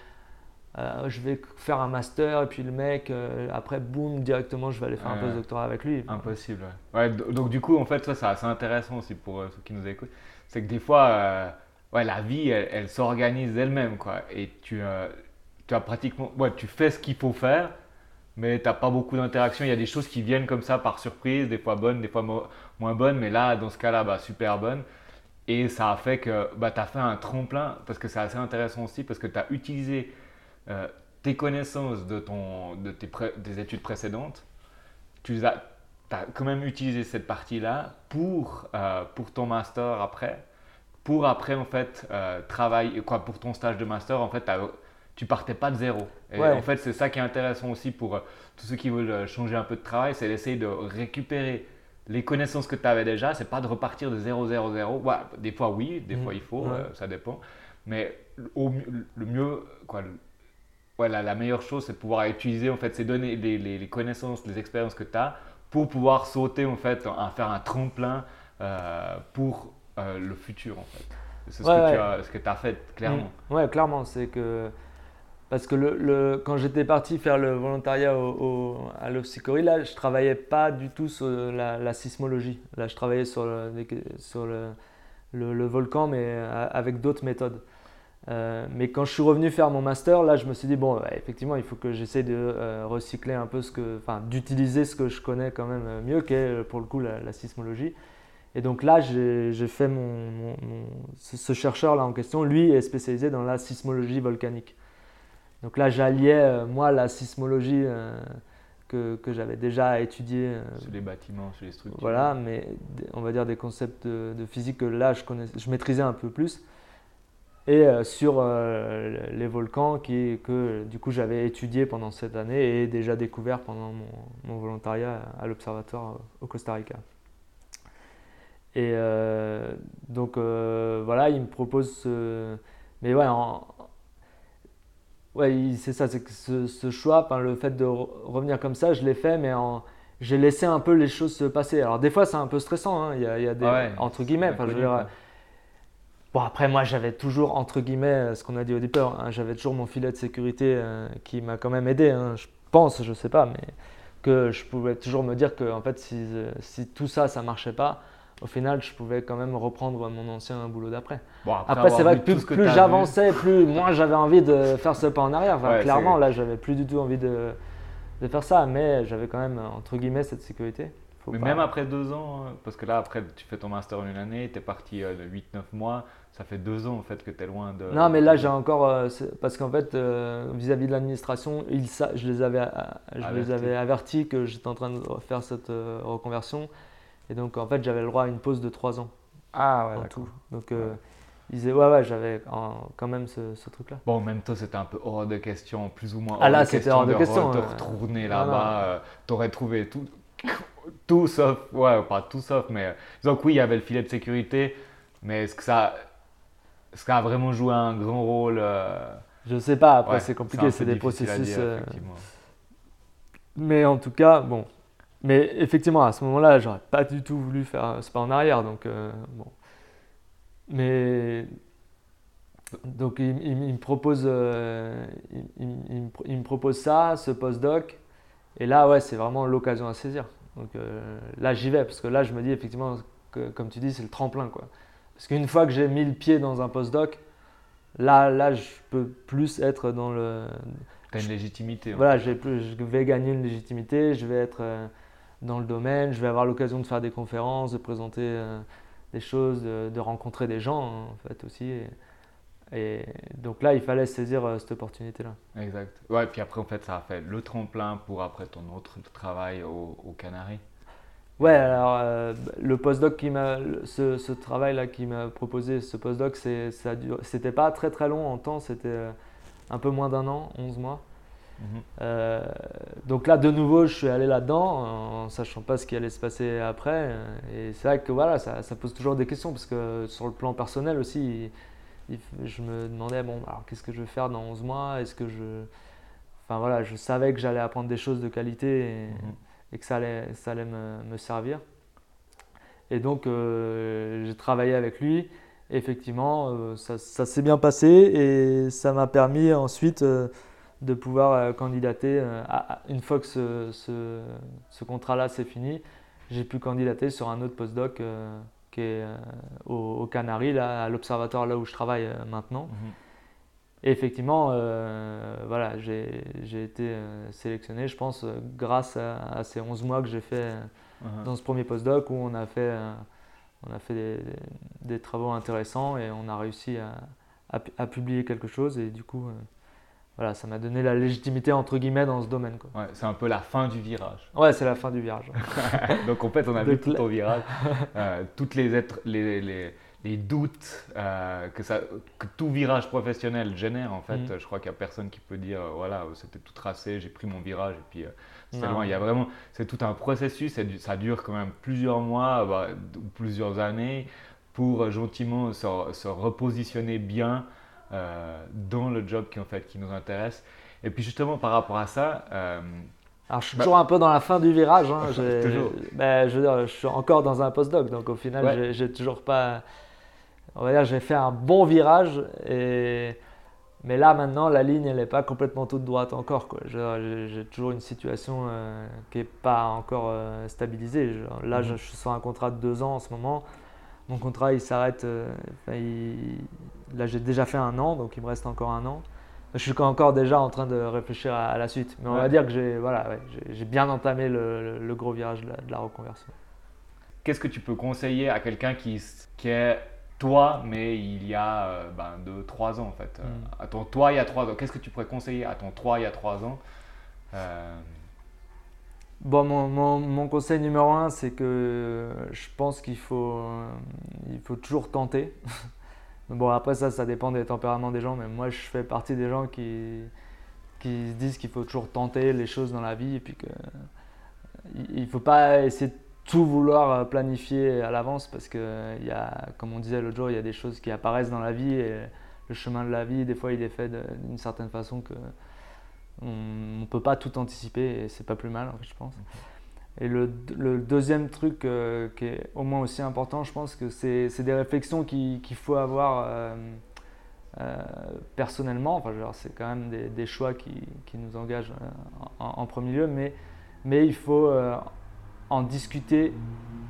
je vais faire un master et puis le mec après boum directement je vais aller faire un post-doctorat avec lui. Impossible. Ouais. donc du coup en fait ça c'est assez intéressant aussi pour ceux qui nous écoutent, c'est que des fois ouais la vie elle, s'organise elle-même quoi et tu tu as pratiquement ouais tu fais ce qu'il faut faire mais tu n'as pas beaucoup d'interaction. Il y a des choses qui viennent comme ça par surprise, des fois bonnes, des fois moins bonnes, mais là, dans ce cas-là, bah, super bonnes. Et ça a fait que bah, tu as fait un tremplin, parce que c'est assez intéressant aussi, parce que tu as utilisé euh, tes connaissances de, ton, de tes, des études précédentes, tu as, as, quand même utilisé cette partie-là pour, euh, pour ton master après, pour après en fait euh, travailler, quoi, pour ton stage de master, en fait, tu partais pas de zéro. Et en fait, c'est ça qui est intéressant aussi pour euh, tous ceux qui veulent euh, changer un peu de travail, c'est d'essayer de récupérer les connaissances que tu avais déjà. C'est pas de repartir de 0, 0, 0. des fois, oui, des fois, il faut, euh, ça dépend. Mais au, le mieux, quoi, la, meilleure chose, c'est de pouvoir utiliser en fait ces données, les, les, connaissances, les expériences que tu as pour pouvoir sauter en fait, à faire un tremplin pour le futur en fait. C'est ce, que tu as fait, clairement. Mm. Ouais, clairement. C'est que. Parce que quand j'étais parti faire le volontariat au, à l'Opsicori, là, je travaillais pas du tout sur la, sismologie. Là, je travaillais sur le, sur le, volcan, mais avec d'autres méthodes. Euh, mais quand je suis revenu faire mon master, là, je me suis dit, bon, effectivement, il faut que j'essaie de euh, recycler un peu ce que, enfin, d'utiliser ce que je connais quand même euh, mieux, qu'est pour le coup la, sismologie. Et donc là, j'ai fait mon, ce, chercheur-là en question, lui est spécialisé dans la sismologie volcanique. Donc là, j'alliais, moi, la sismologie que, que j'avais déjà étudiée. sur les bâtiments, sur les structures. Voilà, mais on va dire des concepts de, de physique que là, je, connais, je maîtrisais un peu plus et euh, sur euh, les volcans qui, que du coup j'avais étudié pendant cette année et déjà découvert pendant mon, volontariat à l'Observatoire au Costa Rica. Et euh, donc voilà, il me propose ce... Mais ouais, ouais c'est ça, c'est que ce, choix, le fait de revenir comme ça, je l'ai fait, mais j'ai laissé un peu les choses se passer. Alors des fois c'est un peu stressant, hein. il, y a, il, y a, des... Ah entre guillemets, je veux dire, Bon, après, moi, j'avais toujours, entre guillemets, euh, ce qu'on a dit au départ, hein, j'avais toujours mon filet de sécurité euh, qui m'a quand même aidé. Hein, je pense, je sais pas, mais que je pouvais toujours me dire que, en fait, si, euh, si tout ça, ça marchait pas, au final, je pouvais quand même reprendre mon ancien boulot d'après. Bon, après, c'est vrai que plus, j'avançais, plus moi j'avais envie de faire ce pas en arrière. clairement, là, j'avais plus du tout envie de, de faire ça, mais j'avais quand même, entre guillemets, cette sécurité. mais même après deux ans, parce que là, après, tu fais ton master en une année, tu es parti 8-9 mois ça fait deux ans en fait que tu es loin de. Non, mais là j'ai encore. Euh, parce qu'en fait, euh, vis-à-vis de l'administration, je, les avais, je les avais avertis que j'étais en train de faire cette euh, reconversion. Et donc en fait, j'avais le droit à une pause de trois ans. Ah ouais, tout. Donc ils disaient, ouais, ouais, j'avais quand même ce, ce truc-là. Bon, même toi, c'était un peu hors de question, plus ou moins hors ah là, c'était hors de, question. De retourner là-bas, tu aurais trouvé tout, tout sauf. Ouais, pas tout sauf, mais. Donc oui, il y avait le filet de sécurité, mais est-ce que ça est-ce a vraiment joué un grand rôle euh... Je sais pas, après c'est compliqué, c'est des processus. Euh, mais en tout cas, bon. Mais effectivement, à ce moment-là, j'aurais pas du tout voulu faire ce pas en arrière, donc euh, bon. Mais donc il, me propose, euh, il, me propose ça, ce postdoc, et là ouais, c'est vraiment l'occasion à saisir. Donc là j'y vais parce que là je me dis effectivement que, comme tu dis, c'est le tremplin quoi. Parce qu'une fois que j'ai mis le pied dans un postdoc, là, là, je peux plus être dans le. Tu as une légitimité. Voilà, je vais gagner une légitimité, je vais être euh, dans le domaine, je vais avoir l'occasion de faire des conférences, de présenter euh, des choses, de, rencontrer des gens, hein, en fait, aussi. Et, donc là, il fallait saisir euh, cette opportunité-là. Exact. Ouais, puis après, en fait, ça a fait le tremplin pour après ton autre travail au, au Canaries. Ouais, alors euh, le postdoc qui m'a, ce, ce travail-là qui m'a proposé, ce postdoc, c'est, ça c'était pas très très long en temps, c'était un peu moins d'un an, 11 mois. Euh, donc là, de nouveau, je suis allé là-dedans en sachant pas ce qui allait se passer après. Et c'est vrai que voilà, ça, ça, pose toujours des questions parce que sur le plan personnel aussi, je me demandais bon, alors qu'est-ce que je vais faire dans 11 mois? Est-ce que je, enfin voilà, je savais que j'allais apprendre des choses de qualité. Et, mhm et que ça allait, ça allait me, me servir. Et donc, euh, j'ai travaillé avec lui. effectivement, euh, ça, ça s'est bien passé et ça m'a permis ensuite de pouvoir candidater. une fois que ce, ce, ce contrat-là s'est fini, j'ai pu candidater sur un autre postdoc qui est aux, Canaries, là, à l'observatoire là où je travaille maintenant. Mhm. Et effectivement, euh, voilà, j'ai été euh, sélectionné, je pense, euh, grâce à, ces 11 mois que j'ai fait uh-huh. dans ce premier postdoc où on a fait, on a fait des, des, travaux intéressants et on a réussi à, à, publier quelque chose. Et du coup, voilà, ça m'a donné la légitimité, entre guillemets, dans ce domaine. Ouais, c'est un peu la fin du virage. Ouais, c'est la fin du virage. Donc en fait, on a vu tout ton virage. toutes les, êtres, les, les les doutes euh, que, ça, que tout virage professionnel génère. En fait, mm. je crois qu'il n'y a personne qui peut dire euh, voilà, c'était tout tracé, j'ai pris mon virage et puis euh, c'est loin. Il y a vraiment, c'est tout un processus, ça dure quand même plusieurs mois bah, ou plusieurs années pour gentiment se, se repositionner bien dans le job qui, en fait, qui nous intéresse. Et puis justement par rapport à ça, alors, je suis bah toujours un peu dans la fin du virage. Hein. toujours. Ben, je, veux dire, je suis encore dans un postdoc, donc au final, j'ai toujours pas on va dire, j'ai fait un bon virage. Et, mais là, maintenant, la ligne, elle n'est pas complètement toute droite encore. J'ai toujours une situation euh, qui n'est pas encore euh, stabilisée. là, mhm. je, suis sur un contrat de deux ans en ce moment. Mon contrat, il s'arrête. là, j'ai déjà fait un an, donc il me reste encore un an. Je suis encore déjà en train de réfléchir à, la suite. Mais on va dire que j'ai voilà, j'ai bien entamé le, gros virage de la, reconversion. Qu'est-ce que tu peux conseiller à quelqu'un qui, qui est toi, mais il y a euh, ben, deux, trois ans en fait? Hmm. À ton toi il y a trois ans, qu'est-ce que tu pourrais conseiller à ton toi il y a trois ans? Euh? Bon, mon, conseil numéro un, c'est que je pense qu'il faut, faut toujours tenter. Bon, après, ça, ça dépend des tempéraments des gens, mais moi, je fais partie des gens qui, qui se disent qu'il faut toujours tenter les choses dans la vie et puis faut pas essayer de tout vouloir planifier à l'avance parce que, y a, comme on disait l'autre jour, il y a des choses qui apparaissent dans la vie et le chemin de la vie, des fois, il est fait d'une certaine façon que on ne peut pas tout anticiper et c'est pas plus mal, je pense. Et le, deuxième truc euh, qui est au moins aussi important, je pense que c'est des réflexions qu'il faut avoir euh, euh, personnellement. Enfin, c'est quand même des, choix qui, qui, nous engagent en, premier lieu, mais, mais il faut en discuter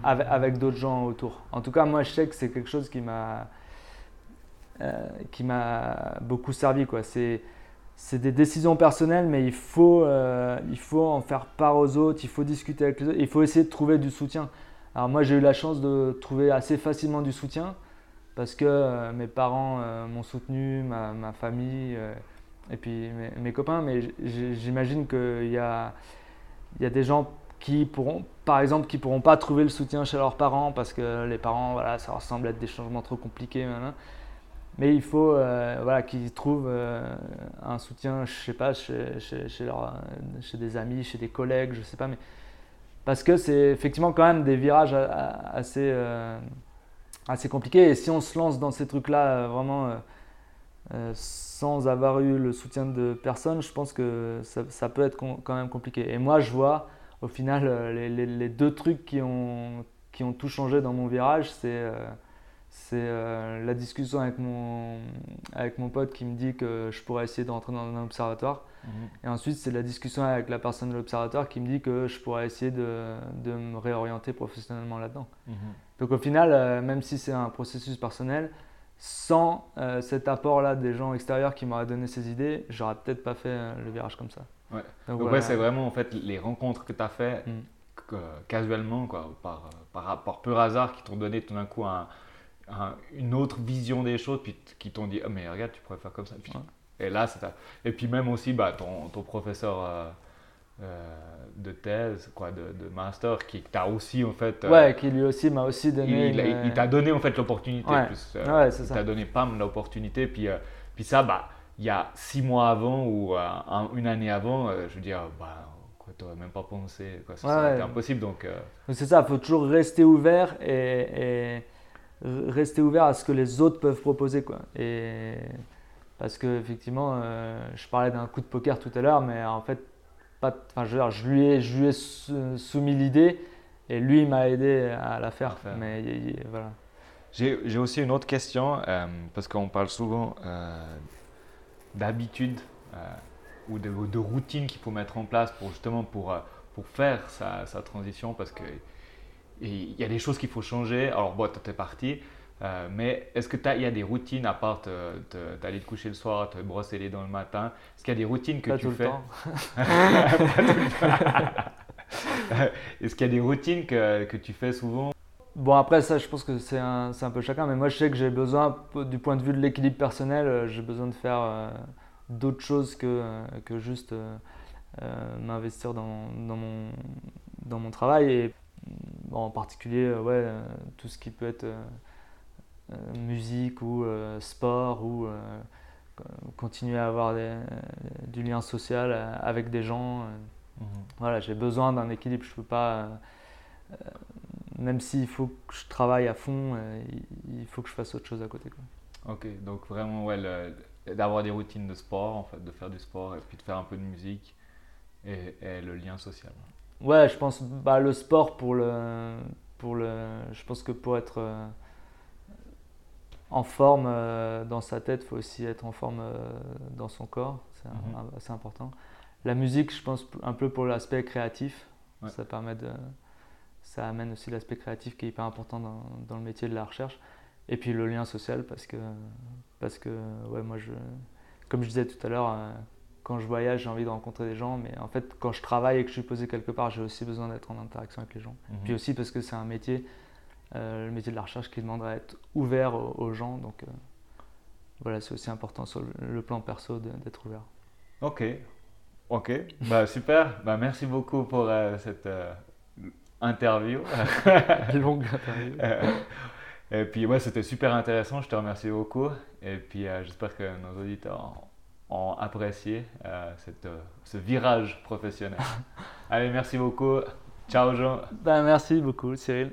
avec, avec d'autres gens autour. En tout cas, moi, je sais que c'est quelque chose qui m'a m'a beaucoup servi. C'est c'est des décisions personnelles, mais il faut, euh, il faut en faire part aux autres, il faut discuter avec les autres, il faut essayer de trouver du soutien. Alors moi j'ai eu la chance de trouver assez facilement du soutien parce que euh, mes parents euh, m'ont soutenu, ma, ma famille et puis mes, copains, mais j'imagine qu'il y a, y a des gens qui pourront, par exemple, qui pourront pas trouver le soutien chez leurs parents parce que les parents, voilà, ça ressemble être des changements trop compliqués. Mais il faut euh, voilà, qu'ils trouvent euh, un soutien, je sais pas, chez, chez, chez, des amis, chez des collègues, je sais pas. Mais... Parce que c'est effectivement quand même des virages assez, euh, assez compliqués. Et si on se lance dans ces trucs-là vraiment sans avoir eu le soutien de personne, je pense que ça, peut être quand même compliqué. Et moi, je vois au final les, les, les deux trucs qui ont, qui ont tout changé dans mon virage, c'est c'est euh, la discussion avec mon, avec mon pote qui me dit que je pourrais essayer de rentrer dans un observatoire. Mhm. Et ensuite, c'est la discussion avec la personne de l'observatoire qui me dit que je pourrais essayer de, de me réorienter professionnellement là-dedans. Mhm. Donc au final, euh, même si c'est un processus personnel, sans euh, cet apport-là des gens extérieurs qui m'auraient donné ces idées, j'aurais peut-être pas fait le virage comme ça. Ouais. Donc, ouais, c'est vraiment en fait les rencontres que tu as fait mm. casuellement, quoi, par, par, par pur hasard, qui t'ont donné tout d'un coup un une autre vision des choses, puis qui t'ont dit, oh, mais regarde, tu pourrais faire comme ça. Et là, Et puis même aussi, bah, ton, ton professeur euh, euh, de thèse, quoi, de, de master, qui t'a aussi, en fait... Euh, ouais, qui lui aussi m'a aussi donné... Il, t'a donné, en fait, l'opportunité. Ouais. Ouais. Il t'a donné, pas l'opportunité. Puis, puis ça, bah, il y a six mois avant ou une année avant, je veux dire, bah, quoi, t'aurais même pas pensé, quoi, ça ouais, impossible, donc... C'est ça, il faut toujours rester ouvert et, et rester ouvert à ce que les autres peuvent proposer. Quoi. Et parce que effectivement, euh, je parlais d'un coup de poker tout à l'heure, mais en fait, pas, je, je, lui ai, je lui ai soumis l'idée et lui m'a aidé à la faire. Mais voilà. J'ai aussi une autre question euh, parce qu'on parle souvent euh, d'habitude ou de, de routine qu'il faut mettre en place pour justement pour, pour faire sa, sa transition parce que il y a des choses qu'il faut changer. Alors, bon, tu es parti. Euh, mais est-ce que il y a des routines à part d'aller te, coucher le soir, te brosser les dents le matin? Est-ce qu'il y a des routines que tu fais? Est-ce qu'il y a des routines que, que, tu fais souvent? Bon, après, ça, je pense que c'est un, un, peu chacun. Mais moi, je sais que j'ai besoin, du point de vue de l'équilibre personnel, euh, j'ai besoin de faire euh, d'autres choses que, que juste m'investir dans, dans, mon, dans mon travail. Et en particulier euh, ouais, euh, tout ce qui peut être euh, musique ou sport ou continuer à avoir du lien social avec des gens. Mhm. Voilà, j'ai besoin d'un équilibre. Je peux pas, même s'il faut que je travaille à fond, il faut que je fasse autre chose à côté. Quoi. Ok, donc vraiment ouais, d'avoir des routines de sport, en fait, de faire du sport et puis de faire un peu de musique et, et le lien social. Ouais, je pense bah, le sport pour le, pour le. Je pense que pour être. Euh, en forme dans sa tête, il faut aussi être en forme dans son corps. C'est Mhm. assez important. La musique, je pense un peu pour l'aspect créatif. Ouais. Ça permet de, ça amène aussi l'aspect créatif qui est hyper important dans, dans le métier de la recherche. Et puis le lien social parce que, parce que ouais, moi, je, comme je disais tout à l'heure, euh, quand je voyage, j'ai envie de rencontrer des gens. Mais en fait, quand je travaille et que je suis posé quelque part, j'ai aussi besoin d'être en interaction avec les gens. Mhm. Puis aussi parce que c'est un métier, euh, le métier de la recherche qui demande à être ouvert aux, aux gens. Donc euh, voilà, c'est aussi important sur le, plan perso d'être ouvert. Ok, ok, bah super, bah merci beaucoup pour euh, cette interview. Longue interview. Et puis ouais, c'était super intéressant, je te remercie beaucoup. Et puis j'espère que nos auditeurs ont apprécié euh, cette, euh, ce virage professionnel. Allez, merci beaucoup. Ciao Jean. Ben, merci beaucoup, Cyril.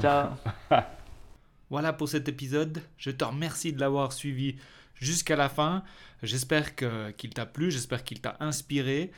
Ciao. Voilà pour cet épisode. Je te remercie de l'avoir suivi jusqu'à la fin. J'espère que- qu'il t'a plu, j'espère qu'il t'a inspiré.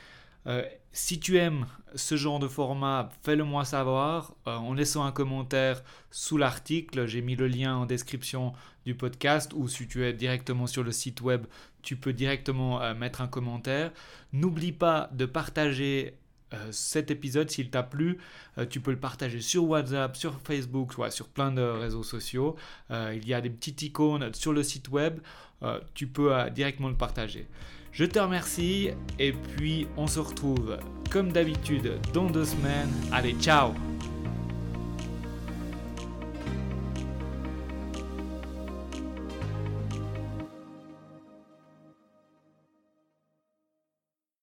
Euh, si tu aimes ce genre de format, fais-le moi savoir euh, en laissant un commentaire sous l'article. J'ai mis le lien en description du podcast ou si tu es directement sur le site web, tu peux directement euh, mettre un commentaire. N'oublie pas de partager euh, cet épisode s'il t'a plu. Euh, tu peux le partager sur WhatsApp, sur Facebook, ouais, sur plein de réseaux sociaux. Il y a des petites icônes sur le site web. Tu peux directement le partager. Je te remercie et puis on se retrouve comme d'habitude dans deux semaines. Allez, ciao